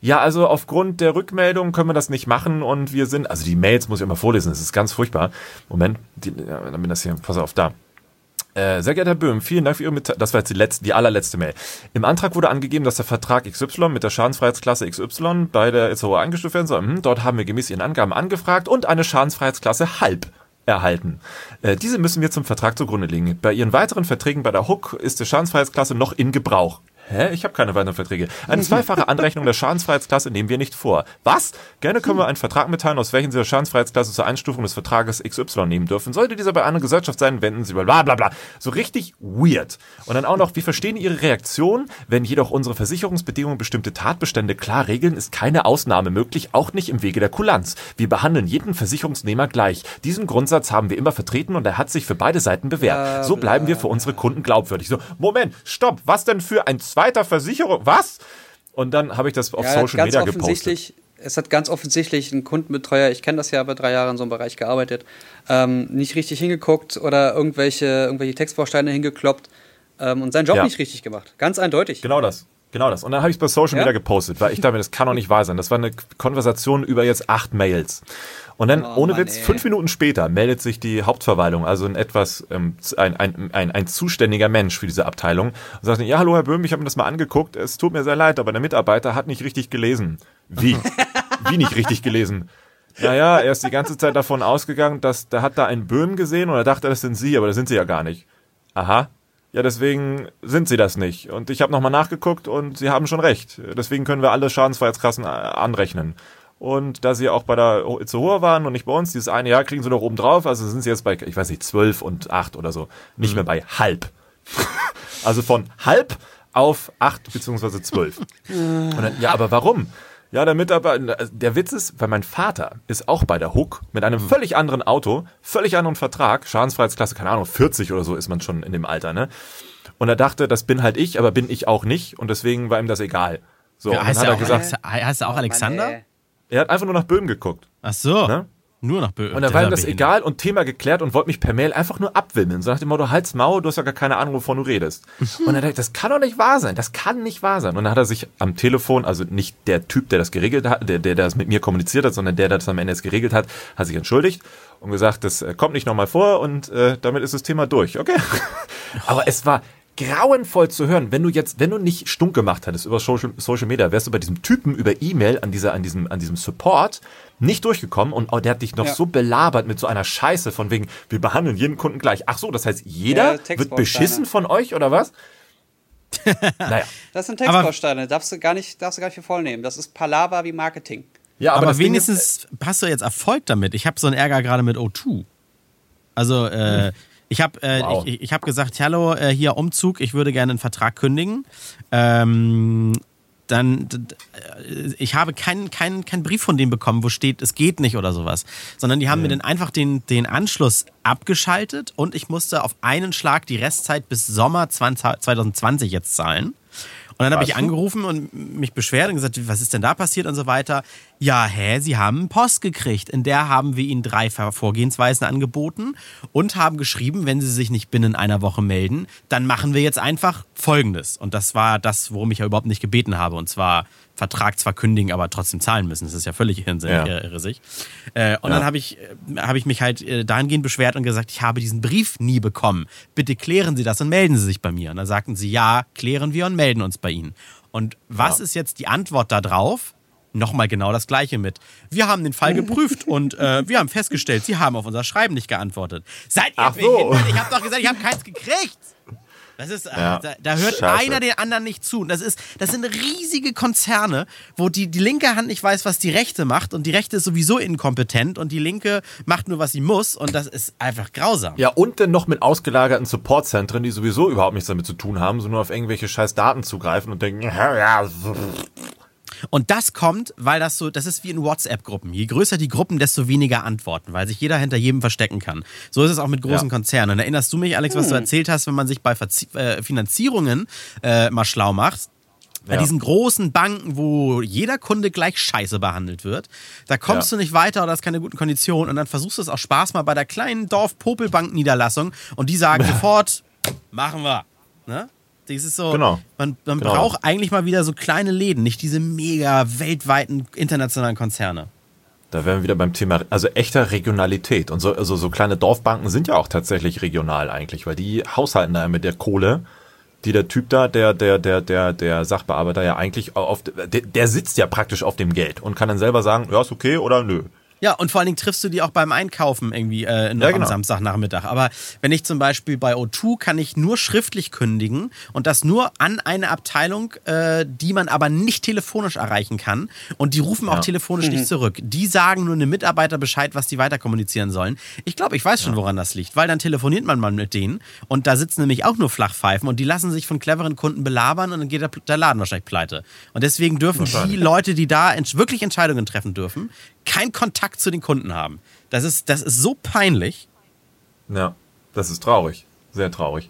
Ja, also aufgrund der Rückmeldung können wir das nicht machen und wir sind, also die Mails muss ich immer vorlesen, das ist ganz furchtbar. Moment, die, ja, dann bin das hier, pass auf, da. Äh, sehr geehrter Herr Böhm, vielen Dank für Ihre Mitteilung. Das war jetzt die, letzte, die allerletzte Mail. Im Antrag wurde angegeben, dass der Vertrag XY mit der Schadensfreiheitsklasse XY bei der EZO eingestuft werden soll. Hm, dort haben wir gemäß Ihren Angaben angefragt und eine Schadensfreiheitsklasse halb erhalten. Äh, diese müssen wir zum Vertrag zugrunde legen. Bei Ihren weiteren Verträgen bei der HUK ist die Schadensfreiheitsklasse noch in Gebrauch. Hä? Ich habe keine weiteren Verträge. Eine zweifache Anrechnung der Schadensfreiheitsklasse nehmen wir nicht vor. Was? Gerne können wir einen Vertrag mitteilen, aus welchen Sie der Schadensfreiheitsklasse zur Einstufung des Vertrages XY nehmen dürfen. Sollte dieser bei einer Gesellschaft sein, wenden Sie bla bla bla. So richtig weird. Und dann auch noch, wir verstehen Ihre Reaktion. Wenn jedoch unsere Versicherungsbedingungen bestimmte Tatbestände klar regeln, ist keine Ausnahme möglich, auch nicht im Wege der Kulanz. Wir behandeln jeden Versicherungsnehmer gleich. Diesen Grundsatz haben wir immer vertreten und er hat sich für beide Seiten bewährt. So bleiben wir für unsere Kunden glaubwürdig. So, Moment, stopp, was denn für ein zweiter Versicherung, was? Und dann habe ich das auf ja, Social Media gepostet. Es hat ganz offensichtlich ein Kundenbetreuer, ich kenne das ja, bei drei Jahren in so einem Bereich gearbeitet, ähm, nicht richtig hingeguckt oder irgendwelche, irgendwelche Textbausteine hingekloppt ähm, und seinen Job ja. nicht richtig gemacht. Ganz eindeutig. Genau das. Genau das. Und dann habe ich es bei Social ja? Media gepostet, weil ich dachte, das kann doch nicht wahr sein. Das war eine Konversation über jetzt acht Mails. Und dann, oh, ohne Mann, Witz, ey. fünf Minuten später meldet sich die Hauptverwaltung, also ein etwas, ähm, ein, ein, ein, ein zuständiger Mensch für diese Abteilung, und sagt, ja, hallo Herr Böhm, ich habe mir das mal angeguckt, es tut mir sehr leid, aber der Mitarbeiter hat nicht richtig gelesen. Wie? (laughs) Wie nicht richtig gelesen? Naja, er ist die ganze Zeit davon ausgegangen, dass da hat da einen Böhm gesehen und er dachte, das sind Sie, aber das sind Sie ja gar nicht. Aha. Ja, deswegen sind sie das nicht. Und ich habe nochmal nachgeguckt und sie haben schon recht. Deswegen können wir alle Schadensfreiheitskassen äh, anrechnen. Und da sie auch bei der Itzehoer waren und nicht bei uns, dieses eine Jahr kriegen sie noch oben drauf, also sind sie jetzt bei, ich weiß nicht, zwölf und acht oder so. Nicht mhm. mehr bei halb. (laughs) also von halb auf acht beziehungsweise zwölf. (laughs) und dann, ja, aber warum? Ja, der Mitarbeiter, der Witz ist, weil mein Vater ist auch bei der Hook mit einem völlig anderen Auto, völlig anderen Vertrag, Schadensfreiheitsklasse, keine Ahnung, 40 oder so ist man schon in dem Alter, ne? Und er dachte, das bin halt ich, aber bin ich auch nicht und deswegen war ihm das egal. So, ja, heißt, er auch gesagt, heißt er auch Alexander? Er hat einfach nur nach Böhm geguckt. Ach so. Ne? Nur nach Böhm. Und da war ihm das egal und Thema geklärt und wollte mich per Mail einfach nur abwimmeln. So nach dem Motto, halt's Maul, du hast ja gar keine Ahnung, wovon du redest. (laughs) und er dachte, das kann doch nicht wahr sein. Das kann nicht wahr sein. Und dann hat er sich am Telefon, also nicht der Typ, der das geregelt hat, der, der das mit mir kommuniziert hat, sondern der, der das am Ende jetzt geregelt hat, hat sich entschuldigt und gesagt, das äh, kommt nicht nochmal vor und äh, damit ist das Thema durch. Okay. (laughs) Aber es war grauenvoll zu hören, wenn du jetzt, wenn du nicht stunk gemacht hättest über Social, Social Media, wärst du bei diesem Typen über E-Mail an dieser, an diesem, an diesem Support nicht durchgekommen und oh, der hat dich noch Ja. so belabert mit so einer Scheiße von wegen, wir behandeln jeden Kunden gleich. Ach so, das heißt, jeder Ja, wird beschissen von euch oder was? (laughs) naja. Das sind Textbausteine, darfst du gar nicht, darfst du gar nicht für voll nehmen. Das ist Palaver wie Marketing. Ja, Aber, das Ding ist- wenigstens hast du jetzt Erfolg damit. Ich habe so einen Ärger gerade mit O2. Also, äh, ich habe äh, Wow. ich, ich hab gesagt, hallo, äh, hier Umzug, ich würde gerne einen Vertrag kündigen. Ähm, dann, äh, ich habe keinen keinen keinen Brief von denen bekommen, wo steht, es geht nicht oder sowas. Sondern die haben mir dann einfach den, den Anschluss abgeschaltet und ich musste auf einen Schlag die Restzeit bis Sommer 20, 2020 jetzt zahlen. Und dann habe ich angerufen und mich beschwert und gesagt, was ist denn da passiert und so weiter. Ja, hä, Sie haben Post gekriegt. In der haben wir Ihnen drei Vorgehensweisen angeboten und haben geschrieben, wenn Sie sich nicht binnen einer Woche melden, dann machen wir jetzt einfach Folgendes. Und das war das, worum ich ja überhaupt nicht gebeten habe. Und zwar Vertrag zwar kündigen, aber trotzdem zahlen müssen. Das ist ja völlig irrsinnig. Ja. Irrsig. Äh, und Ja. dann habe ich, äh, hab ich mich halt äh, dahingehend beschwert und gesagt, ich habe diesen Brief nie bekommen. Bitte klären Sie das und melden Sie sich bei mir. Und dann sagten sie, ja, klären wir und melden uns bei Ihnen. Und was Ja. ist jetzt die Antwort darauf? Nochmal genau das Gleiche mit. Wir haben den Fall geprüft und äh, wir haben festgestellt, Sie haben auf unser Schreiben nicht geantwortet. Seid ihr Ach so. behindert? Ich habe doch gesagt, ich habe keins gekriegt. Das ist, äh, Ja. da, da hört Scheiße. einer den anderen nicht zu. Und Das, ist, das sind riesige Konzerne, wo die, die linke Hand nicht weiß, was die rechte macht und die rechte ist sowieso inkompetent und die linke macht nur, was sie muss und das ist einfach grausam. Ja, und dann noch mit ausgelagerten Supportzentren, die sowieso überhaupt nichts damit zu tun haben, sondern nur auf irgendwelche scheiß Daten zugreifen und denken, (laughs) ja, ja. Und das kommt, weil das so, das ist wie in WhatsApp-Gruppen. Je größer die Gruppen, desto weniger Antworten, weil sich jeder hinter jedem verstecken kann. So ist es auch mit großen Ja. Konzernen. Und erinnerst du mich, Alex, was du erzählt hast, wenn man sich bei Verzi äh, Finanzierungen äh, mal schlau macht? Bei Ja. diesen großen Banken, wo jeder Kunde gleich scheiße behandelt wird, da kommst Ja. du nicht weiter oder hast keine guten Konditionen und dann versuchst du es auch Spaß mal bei der kleinen Dorf-Popelbank-Niederlassung und die sagen (laughs) sofort, machen wir. Ne? Das ist so, Genau. man, man Genau. braucht eigentlich mal wieder so kleine Läden, nicht diese mega weltweiten internationalen Konzerne. Da wären wir wieder beim Thema, also echter Regionalität. Und so, also so kleine Dorfbanken sind ja auch tatsächlich regional eigentlich, weil die haushalten da mit der Kohle, die der Typ da, der, der, der, der, der Sachbearbeiter ja eigentlich auf, der, der sitzt ja praktisch auf dem Geld und kann dann selber sagen, ja, ist okay oder nö. Ja, und vor allen Dingen triffst du die auch beim Einkaufen irgendwie äh, noch Ja, genau. am Samstagnachmittag. Aber wenn ich zum Beispiel bei O2 kann ich nur schriftlich kündigen und das nur an eine Abteilung, äh, die man aber nicht telefonisch erreichen kann. Und die rufen auch Ja. telefonisch nicht zurück. Die sagen nur einem Mitarbeiter Bescheid, was die weiter kommunizieren sollen. Ich glaube, ich weiß schon, woran das liegt, weil dann telefoniert man mal mit denen und da sitzen nämlich auch nur Flachpfeifen und die lassen sich von cleveren Kunden belabern und dann geht der, der Laden wahrscheinlich pleite. Und deswegen dürfen die. Leute, die da wirklich Entscheidungen treffen dürfen, keinen Kontakt zu den Kunden haben. Das ist, das ist so peinlich. Ja, das ist traurig. Sehr traurig.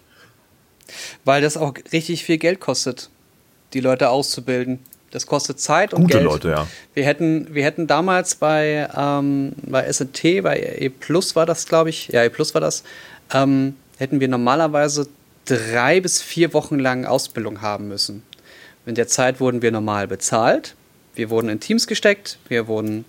Weil das auch richtig viel Geld kostet, die Leute auszubilden. Das kostet Zeit und Gute Geld. Leute, ja. Wir hätten, wir hätten damals bei, ähm, bei S&T, bei E Plus war das, glaube ich, ja, E Plus war das, ähm, hätten wir normalerweise drei bis vier Wochen lang Ausbildung haben müssen. In der Zeit wurden wir normal bezahlt. Wir wurden in Teams gesteckt. Wir wurden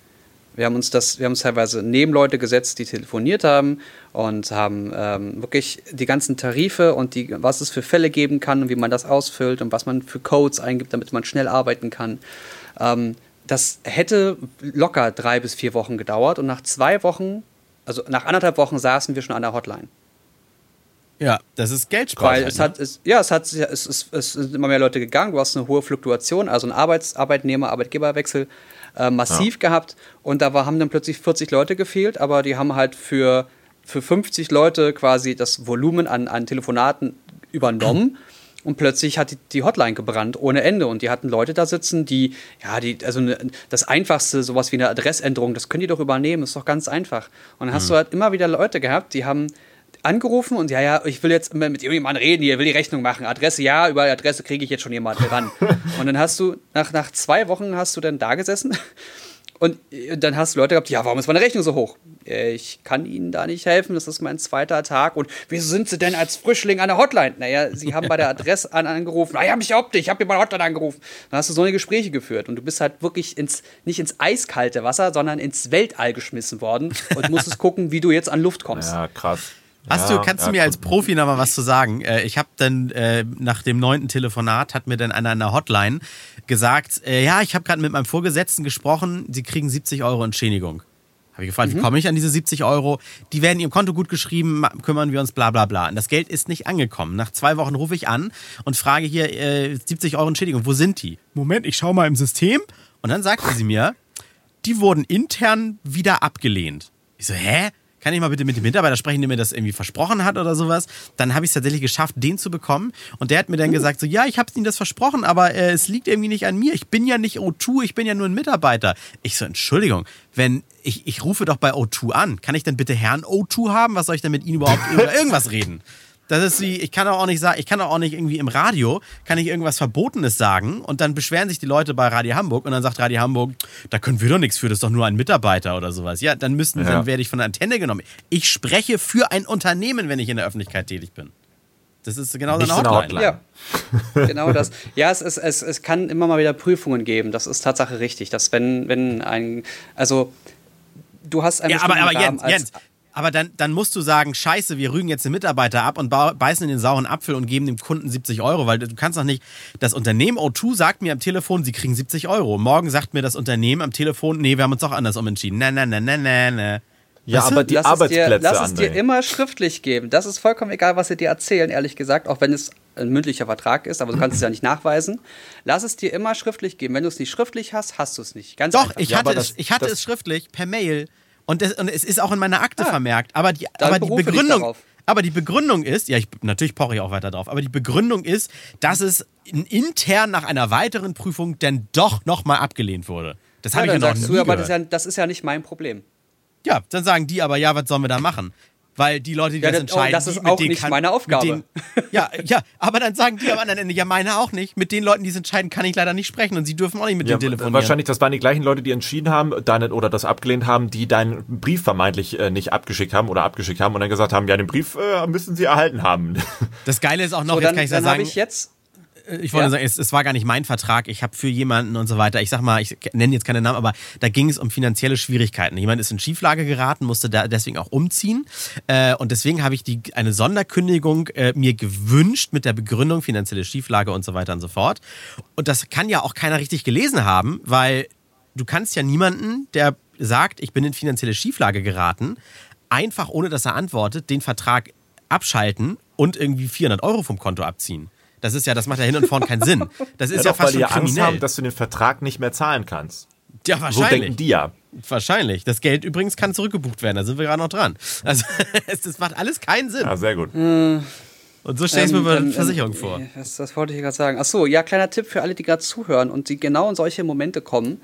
wir haben uns das, wir haben uns teilweise neben Leute gesetzt, die telefoniert haben und haben ähm, wirklich die ganzen Tarife und die, was es für Fälle geben kann und wie man das ausfüllt und was man für Codes eingibt, damit man schnell arbeiten kann. Ähm, das hätte locker drei bis vier Wochen gedauert und nach zwei Wochen, also nach anderthalb Wochen saßen wir schon an der Hotline. Ja, das ist Geld Weil es hat, es, ja, es hat, es, es, es sind immer mehr Leute gegangen, du hast eine hohe Fluktuation, also ein Arbeits Arbeitnehmer, Arbeitgeberwechsel äh, massiv gehabt und da war, haben dann plötzlich 40 Leute gefehlt, aber die haben halt für, für 50 Leute quasi das Volumen an, an Telefonaten übernommen. (clears throat) Und plötzlich hat die, die Hotline gebrannt ohne Ende. Und die hatten Leute da sitzen, die, ja, die, also ne, das Einfachste, sowas wie eine Adressänderung, das können die doch übernehmen, ist doch ganz einfach. Und dann hast du halt immer wieder Leute gehabt, die haben angerufen und ja, ja, ich will jetzt mit irgendjemandem reden, hier will die Rechnung machen. Adresse, ja, über die Adresse kriege ich jetzt schon jemanden ran. (laughs) und dann hast du, nach, nach zwei Wochen hast du dann da gesessen und äh, dann hast du Leute gehabt, ja, warum ist meine Rechnung so hoch? Ich kann Ihnen da nicht helfen, das ist mein zweiter Tag. Und wieso sind Sie denn als Frischling an der Hotline? Naja, Sie haben bei der (laughs) Adresse an angerufen. Naja, mich überhaupt nicht, ich habe hier bei der Hotline angerufen. Dann hast du so eine Gespräche geführt und du bist halt wirklich ins, nicht ins eiskalte Wasser, sondern ins Weltall geschmissen worden und musstest gucken, wie du jetzt an Luft kommst. Ja, krass. Hast Ja, du, kannst ja, du mir als. Profi noch mal was zu sagen? Äh, ich habe dann äh, nach dem neunten Telefonat hat mir dann einer an der Hotline gesagt, äh, ja, ich habe gerade mit meinem Vorgesetzten gesprochen, sie kriegen 70 Euro Entschädigung. Habe ich gefragt, wie komme ich an diese 70 Euro? Die werden ihrem Konto gut geschrieben, kümmern wir uns, bla bla bla. Und das Geld ist nicht angekommen. Nach zwei Wochen rufe ich an und frage hier, äh, 70 Euro Entschädigung, wo sind die? Moment, ich schaue mal im System. Und dann sagte sie mir, die wurden intern wieder abgelehnt. Ich so, hä? Kann ich mal bitte mit dem Mitarbeiter sprechen, der mir das irgendwie versprochen hat oder sowas? Dann habe ich es tatsächlich geschafft, den zu bekommen. Und der hat mir dann gesagt, so, ja, ich habe Ihnen das versprochen, aber äh, es liegt irgendwie nicht an mir. Ich bin ja nicht O2, ich bin ja nur ein Mitarbeiter. Ich so, Entschuldigung, wenn ich, ich rufe doch bei O2 an. Kann ich denn bitte Herrn O2 haben? Was soll ich denn mit Ihnen überhaupt über irgendwas reden? Das ist wie, ich kann auch nicht sagen, ich kann doch auch nicht irgendwie im Radio, kann ich irgendwas Verbotenes sagen und dann beschweren sich die Leute bei Radio Hamburg und dann sagt Radio Hamburg, da können wir doch nichts für, das ist doch nur ein Mitarbeiter oder sowas. Ja, dann müssten, Ja. dann werde ich von der Antenne genommen. Ich spreche für ein Unternehmen, wenn ich in der Öffentlichkeit tätig bin. Das ist genau so eine Hotline. Hotline. Ja, genau das. Ja, es, es, es, es kann immer mal wieder Prüfungen geben. Das ist Tatsache richtig, dass wenn, wenn ein, also du hast einen Ja, aber, aber Rahmen Jens, als- Jens, aber dann, dann musst du sagen, scheiße, wir rügen jetzt den Mitarbeiter ab und beißen in den sauren Apfel und geben dem Kunden 70 Euro, weil du kannst doch nicht, das Unternehmen O2 sagt mir am Telefon, sie kriegen 70 Euro. Morgen sagt mir das Unternehmen am Telefon, nee, wir haben uns doch anders umentschieden. Na, na, na, na, na, na. Ja, Weißt du? aber die lass es dir, Arbeitsplätze, lass es dir immer schriftlich geben. Das ist vollkommen egal, was sie dir erzählen, ehrlich gesagt, auch wenn es ein mündlicher Vertrag ist, aber du kannst es ja nicht nachweisen. Lass es dir immer schriftlich geben. Wenn du es nicht schriftlich hast, hast du es nicht. Ganz Doch, einfach. ich Ja, hatte, es, das- ich hatte das- es schriftlich per Mail und, das, und es ist auch in meiner Akte Ah, vermerkt. Aber die, aber die Begründung. Aber die Begründung ist, ja, ich, natürlich poche ich auch weiter drauf, aber die Begründung ist, dass es in- intern nach einer weiteren Prüfung dann doch nochmal abgelehnt wurde. Das habe ja, ich dann ja noch sagst nie du, aber das ist, ja, das ist ja nicht mein Problem. Ja, dann sagen die aber, ja, was sollen wir da machen? Weil die Leute, die Ja, das das- oh, entscheiden, das die, ist mit auch denen nicht kann, meine Aufgabe. Denen, ja, ja, aber dann sagen die am anderen Ende, ja, meine auch nicht. Mit den Leuten, die es entscheiden, kann ich leider nicht sprechen und sie dürfen auch nicht mit Ja, denen telefonieren. wahrscheinlich, das waren die gleichen Leute, die entschieden haben, deine, oder das abgelehnt haben, die deinen Brief vermeintlich äh, nicht abgeschickt haben oder abgeschickt haben und dann gesagt haben, ja, den Brief äh, müssen sie erhalten haben. Das Geile ist auch noch, So, jetzt dann kann ich dann habe sagen, ich jetzt. Ich wollte Ja. sagen, es, es war gar nicht mein Vertrag, ich habe für jemanden und so weiter, ich sag mal, ich nenne jetzt keine Namen, aber da ging es um finanzielle Schwierigkeiten. Jemand ist in Schieflage geraten, musste da deswegen auch umziehen äh, und deswegen habe ich die, eine Sonderkündigung äh, mir gewünscht mit der Begründung finanzielle Schieflage und so weiter und so fort. Und das kann ja auch keiner richtig gelesen haben, weil du kannst ja niemanden, der sagt, ich bin in finanzielle Schieflage geraten, einfach ohne dass er antwortet, den Vertrag abschalten und irgendwie 400 Euro vom Konto abziehen. Das ist ja, das macht ja hin und vorn keinen Sinn. Das ist ja, doch, fast weil die schon ja Angst kriminell. haben, dass du den Vertrag nicht mehr zahlen kannst. ja, So wahrscheinlich. denken die ja. Wahrscheinlich. Das Geld übrigens kann zurückgebucht werden, da sind wir gerade noch dran. Also, (laughs) es- das macht alles keinen Sinn. Ja, sehr gut. Und so stelle ich mir Ähm, bei ähm, Versicherung ähm, vor. Das, das wollte ich gerade sagen. Ach so, ja, kleiner Tipp für alle, die gerade zuhören und die genau in solche Momente kommen,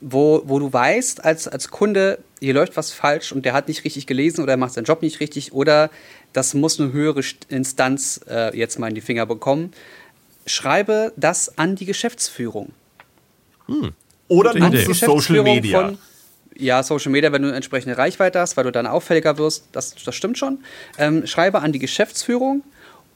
wo, wo du weißt, als, als Kunde, hier läuft was falsch und der hat nicht richtig gelesen oder er macht seinen Job nicht richtig oder das muss eine höhere St- Instanz äh, jetzt mal in die Finger bekommen. Schreibe das an die Geschäftsführung. Oder nutzt Idee. du Social Media. ja, Social Media, wenn du eine entsprechende Reichweite hast, weil du dann auffälliger wirst, das, das stimmt schon. Ähm, schreibe an die Geschäftsführung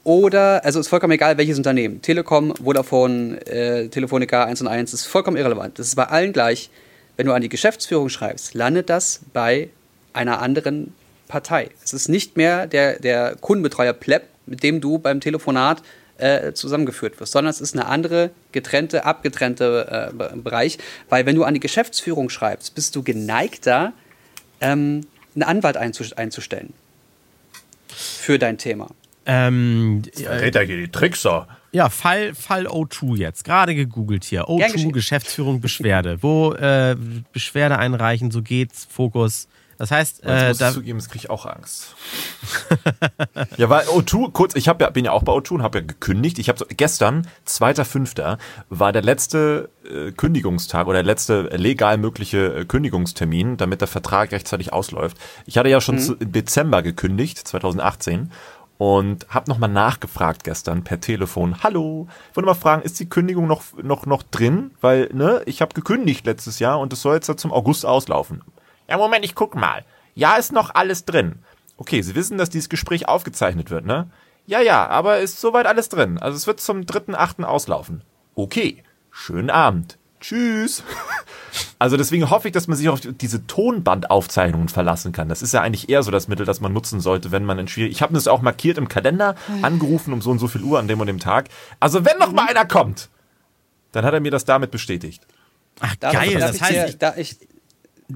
oder, also ist vollkommen egal, welches Unternehmen. Telekom, Vodafone, äh, Telefonica 1 und 1, ist vollkommen irrelevant. Das ist bei allen gleich. Wenn du an die Geschäftsführung schreibst, landet das bei einer anderen Partei. Es ist nicht mehr der, der Kundenbetreuer Pleb, mit dem du beim Telefonat äh, zusammengeführt wirst, sondern es ist eine andere, getrennte, abgetrennte äh, Be- Bereich, weil wenn du an die Geschäftsführung schreibst, bist du geneigter, ähm, einen Anwalt einzu- einzustellen für dein Thema. Ähm, Red hier die Trickser. ja, Fall, Fall O2 jetzt. Gerade gegoogelt hier. Gern O2, geschehen. Geschäftsführung, Beschwerde. Wo äh, Beschwerde einreichen, so geht's, Fokus. Das heißt, Jetzt äh, muss da, ich zugeben, jetzt kriege ich auch Angst. (laughs) ja, weil O2, kurz, ich hab ja, bin ja auch bei O2 und habe ja gekündigt. Ich habe so, gestern, 2.5., war der letzte äh, Kündigungstag oder der letzte legal mögliche äh, Kündigungstermin, damit der Vertrag rechtzeitig ausläuft. Ich hatte ja schon zu, im Dezember gekündigt, 2018. Und habe nochmal nachgefragt gestern per Telefon. Hallo, ich wollte mal fragen, ist die Kündigung noch, noch, noch drin? Weil, ne, ich habe gekündigt letztes Jahr und es soll jetzt zum August auslaufen. Ja, Moment, ich guck mal. Ja, ist noch alles drin. Okay, Sie wissen, dass dieses Gespräch aufgezeichnet wird, ne? Ja, ja, aber ist soweit alles drin. Also es wird zum 3.8. auslaufen. Okay, schönen Abend. Tschüss. (laughs) Also deswegen hoffe ich, dass man sich auf diese Tonbandaufzeichnungen verlassen kann. Das ist ja eigentlich eher so das Mittel, das man nutzen sollte, wenn man in schwierig. Ich habe das auch markiert im Kalender, angerufen um so und so viel Uhr an dem und dem Tag. Also wenn noch mal einer kommt, dann hat er mir das damit bestätigt. Ach, Darf, geil. darf Das ich heißt, dir, ich, da, ich,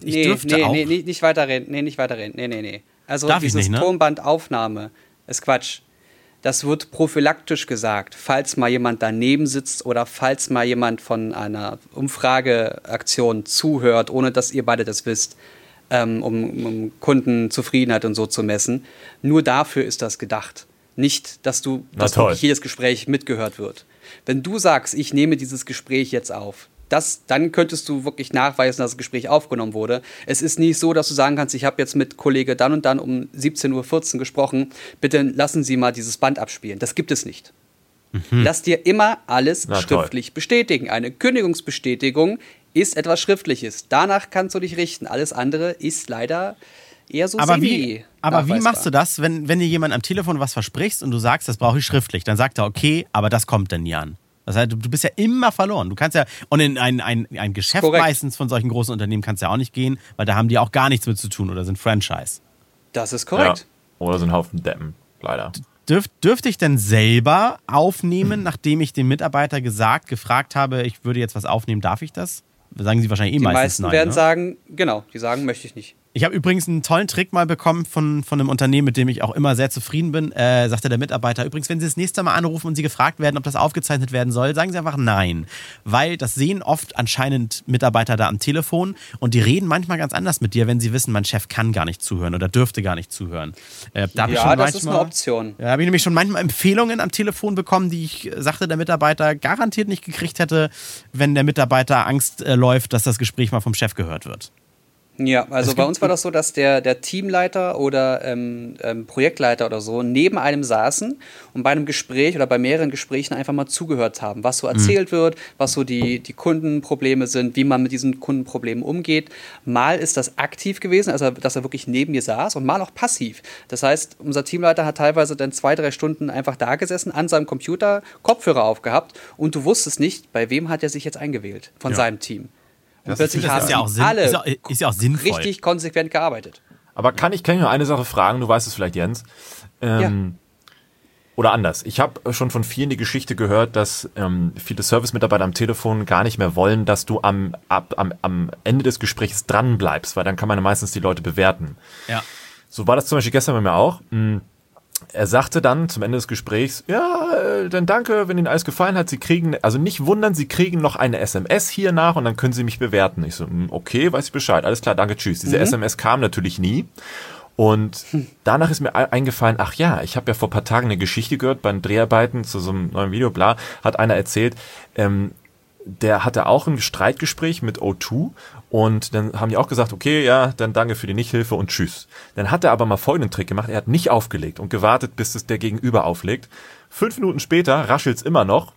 ich nee, dürfte nee, auch. nee, nee, nicht weiterreden. Nee, nicht weiterreden. Nee, nee, nee. Also Darf ich dieses nicht, ne? Tonbandaufnahme ist Quatsch. Das wird prophylaktisch gesagt, falls mal jemand daneben sitzt oder falls mal jemand von einer Umfrageaktion zuhört, ohne dass ihr beide das wisst, ähm, um, um Kundenzufriedenheit und so zu messen. Nur dafür ist das gedacht. Nicht, dass du, dass wirklich jedes Gespräch mitgehört wird. Wenn du sagst, ich nehme dieses Gespräch jetzt auf, das, dann könntest du wirklich nachweisen, dass das Gespräch aufgenommen wurde. Es ist nicht so, dass du sagen kannst, ich habe jetzt mit Kollege dann und dann um 17.14 Uhr gesprochen, bitte lassen Sie mal dieses Band abspielen. Das gibt es nicht. Lass dir immer alles Na toll. schriftlich bestätigen. Eine Kündigungsbestätigung ist etwas Schriftliches. Danach kannst du dich richten. Alles andere ist leider eher so aber semi wie, aber wie machst du das, wenn, wenn dir jemand am Telefon was versprichst und du sagst, das brauche ich schriftlich? Dann sagt er, okay, aber das kommt dann nie an. Das heißt, du bist ja immer verloren. Du kannst ja, und in ein, ein, ein Geschäft Korrekt. meistens von solchen großen Unternehmen kannst du ja auch nicht gehen, weil da haben die auch gar nichts mit zu tun oder sind Franchise. Das ist korrekt. Ja. Oder ein Haufen Deppen, leider. Dürf, dürfte ich denn selber aufnehmen, nachdem ich dem Mitarbeiter gesagt, gefragt habe, ich würde jetzt was aufnehmen, darf ich das? Sagen sie wahrscheinlich eh Die meistens meisten nein. werden ne? sagen, genau, die sagen, möchte ich nicht. Ich habe übrigens einen tollen Trick mal bekommen von, von einem Unternehmen, mit dem ich auch immer sehr zufrieden bin. Äh, sagte der Mitarbeiter, übrigens, wenn Sie das nächste Mal anrufen und Sie gefragt werden, ob das aufgezeichnet werden soll, sagen Sie einfach nein. Weil das sehen oft anscheinend Mitarbeiter da am Telefon und die reden manchmal ganz anders mit dir, wenn sie wissen, mein Chef kann gar nicht zuhören oder dürfte gar nicht zuhören. Äh, da hab ich Ja, schon das ist manchmal- eine Option. Ja, habe ich nämlich schon manchmal Empfehlungen am Telefon bekommen, die ich, äh, sagte der Mitarbeiter, garantiert nicht gekriegt hätte, wenn der Mitarbeiter Angst äh, läuft, dass das Gespräch mal vom Chef gehört wird. Ja, also Es bei uns war das so, dass der, der Teamleiter oder ähm, ähm, Projektleiter oder so neben einem saßen und bei einem Gespräch oder bei mehreren Gesprächen einfach mal zugehört haben, was so erzählt wird, was so die, die Kundenprobleme sind, wie man mit diesen Kundenproblemen umgeht. Mal ist das aktiv gewesen, also dass er wirklich neben mir saß und mal auch passiv. Das heißt, unser Teamleiter hat teilweise dann zwei, drei Stunden einfach da gesessen, an seinem Computer, Kopfhörer aufgehabt und du wusstest nicht, bei wem hat er sich jetzt eingewählt von Ja. seinem Team. Und Das plötzlich ist- haben ja auch, Sinn, alle ist, ja auch sinnvoll. richtig konsequent gearbeitet. Aber kann ich, kann ich nur eine Sache fragen? Du weißt es vielleicht, Jens. Ähm, Oder anders. Ich habe schon von vielen die Geschichte gehört, dass ähm, viele Service-Mitarbeiter am Telefon gar nicht mehr wollen, dass du am, ab, am, am Ende des Gesprächs dran bleibst, weil dann kann man ja meistens die Leute bewerten. Ja. So war das zum Beispiel gestern bei mir auch. Mm, Er sagte dann zum Ende des Gesprächs, ja, äh, dann danke, wenn Ihnen alles gefallen hat. Sie kriegen, also nicht wundern, Sie kriegen noch eine SMS hier nach und dann können Sie mich bewerten. Ich so, mm, okay, weiß ich Bescheid, alles klar, danke, tschüss. Diese SMS kam natürlich nie. Und danach ist mir ei- eingefallen, ach ja, ich habe ja vor paar Tagen eine Geschichte gehört beim Dreharbeiten zu so einem neuen Video, bla, hat einer erzählt, ähm, der hatte auch ein Streitgespräch mit O2 und dann haben die auch gesagt, okay, ja, dann danke für die Nichthilfe und tschüss. Dann hat er aber mal folgenden Trick gemacht, er hat nicht aufgelegt und gewartet, bis es der Gegenüber auflegt. Fünf Minuten später raschelt's immer noch,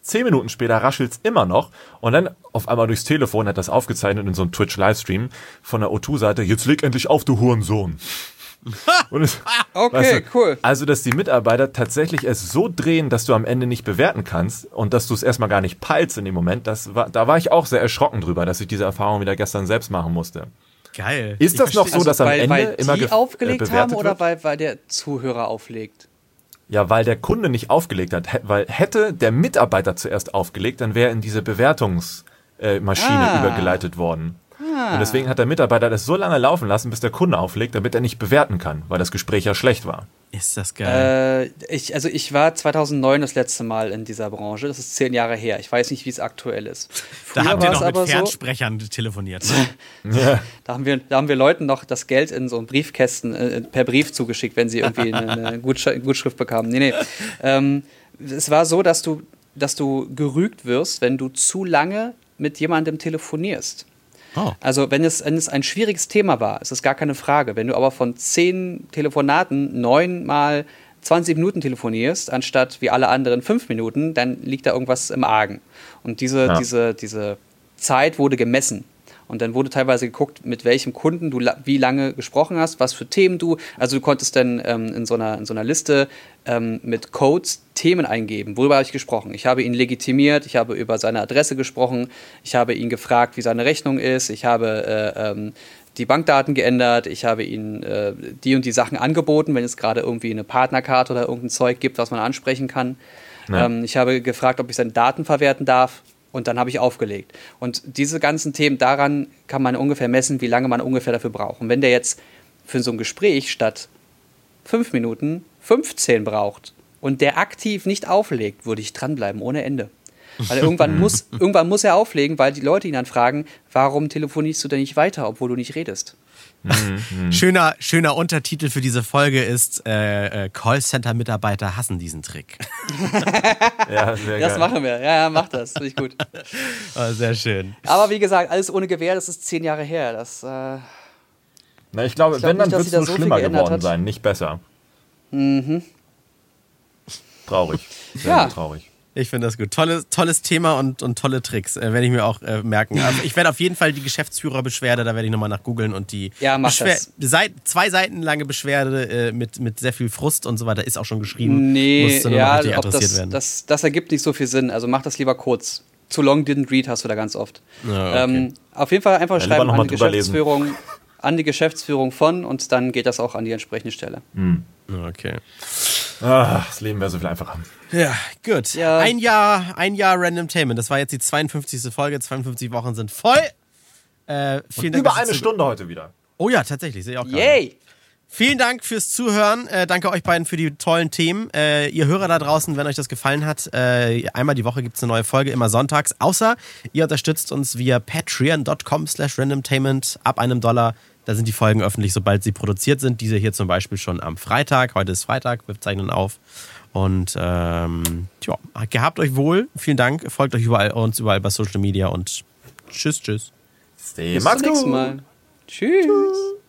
zehn Minuten später raschelt's immer noch und dann auf einmal durchs Telefon hat das aufgezeichnet in so einem Twitch-Livestream von der O2-Seite, jetzt leg endlich auf, du Hurensohn. Und es, Okay, Weißt du, cool. Also, dass die Mitarbeiter tatsächlich es so drehen, dass du am Ende nicht bewerten kannst und dass du es erstmal gar nicht peilst in dem Moment, das war, da war ich auch sehr erschrocken drüber, dass ich diese Erfahrung wieder gestern selbst machen musste. Geil. Ist das noch so, dass am weil, Ende weil immer die aufgelegt äh, bewertet haben oder wird? weil, weil der Zuhörer auflegt? Ja, weil der Kunde nicht aufgelegt hat. Weil hätte der Mitarbeiter zuerst aufgelegt, dann wäre in diese Bewertungsmaschine äh, Ah. übergeleitet worden. Und deswegen hat der Mitarbeiter das so lange laufen lassen, bis der Kunde auflegt, damit er nicht bewerten kann, weil das Gespräch ja schlecht war. Ist das geil. Äh, ich, also ich war 2009 das letzte Mal in dieser Branche. Das ist zehn Jahre her. Ich weiß nicht, wie es aktuell ist. da Früher habt ihr noch mit aber so, Fernsprechern telefoniert. Ne? (laughs) Ja. da haben, wir, da haben wir Leuten noch das Geld in so einen Briefkästen äh, per Brief zugeschickt, wenn sie irgendwie eine, eine (laughs) Gutsch Gutschrift bekamen. Nee, nee. Ähm, es war so, dass du, dass du gerügt wirst, wenn du zu lange mit jemandem telefonierst. Oh. Also wenn es, wenn es ein schwieriges Thema war, ist es gar keine Frage. Wenn du aber von zehn Telefonaten neun mal 20 Minuten telefonierst, anstatt wie alle anderen fünf Minuten, dann liegt da irgendwas im Argen. Und diese, Ja. diese, diese Zeit wurde gemessen. Und dann wurde teilweise geguckt, mit welchem Kunden du la wie lange gesprochen hast, was für Themen du. Also du konntest dann ähm, in, so einer, in so einer Liste ähm, mit Codes Themen eingeben. Worüber habe ich gesprochen? Ich habe ihn legitimiert, ich habe über seine Adresse gesprochen, ich habe ihn gefragt, wie seine Rechnung ist, ich habe äh, ähm, die Bankdaten geändert, ich habe ihnen äh, die und die Sachen angeboten, wenn es gerade irgendwie eine Partnerkarte oder irgendein Zeug gibt, was man ansprechen kann. Ja. Ähm, ich habe gefragt, ob ich seine Daten verwerten darf und dann habe ich aufgelegt. Und diese ganzen Themen, daran kann man ungefähr messen, wie lange man ungefähr dafür braucht. Und wenn der jetzt für so ein Gespräch statt fünf Minuten 15 braucht und der aktiv nicht auflegt, würde ich dranbleiben, ohne Ende. Weil irgendwann muss, irgendwann muss er auflegen, weil die Leute ihn dann fragen, warum telefonierst du denn nicht weiter, obwohl du nicht redest? Mhm. (laughs) schöner, schöner Untertitel für diese Folge ist äh, äh Callcenter-Mitarbeiter hassen diesen Trick. (laughs) ja, sehr das geil. machen wir. Ja, ja, mach das. Finde ich gut. (laughs) Oh, sehr schön. Aber wie gesagt, alles ohne Gewehr, das ist zehn Jahre her. Das, äh, Na, ich glaube, ich glaub wenn, dann wird es nur so schlimmer geworden hat. sein, nicht besser. Mhm. Traurig. Sehr ja. traurig. Ich finde das gut. Tolles, tolles Thema und, und tolle Tricks. Äh, werde ich mir auch äh, merken. Also ich werde auf jeden Fall die Geschäftsführerbeschwerde, da werde ich nochmal nach googeln und die ja. Seit, zwei Seiten lange Beschwerde äh, mit, mit sehr viel Frust und so weiter ist auch schon geschrieben. Nee, ja, noch adressiert das, werden. Das, das ergibt nicht so viel Sinn. Also mach das lieber kurz. Too long didn't read hast du da ganz oft. Ja, okay. ähm, auf jeden Fall einfach ja, schreiben an die Geschäftsführung, an die Geschäftsführung von und dann geht das auch an die entsprechende Stelle. Hm. Okay. Ach, das Leben wäre so viel einfacher. Ja, gut. Ja. Ein Jahr, ein Jahr Random Tainment. Das war jetzt die 52. Folge. 52 Wochen sind voll. Äh, vielen Dank, über eine Stunde heute wieder. Oh ja, tatsächlich. Sehe ich auch gerade. Yay! Vielen Dank fürs Zuhören. Äh, danke euch beiden für die tollen Themen. Äh, ihr Hörer da draußen, wenn euch das gefallen hat, äh, einmal die Woche gibt es eine neue Folge, immer sonntags. Außer ihr unterstützt uns via patreon.com slash randomtainment ab einem Dollar da sind die Folgen öffentlich, sobald sie produziert sind. Diese hier zum Beispiel schon am Freitag. Heute ist Freitag, wir zeichnen auf. Und ähm, ja, gehabt euch wohl. Vielen Dank. Folgt euch überall uns überall bei Social Media und tschüss, tschüss. Bis zum nächsten Mal. Tschüss. tschüss.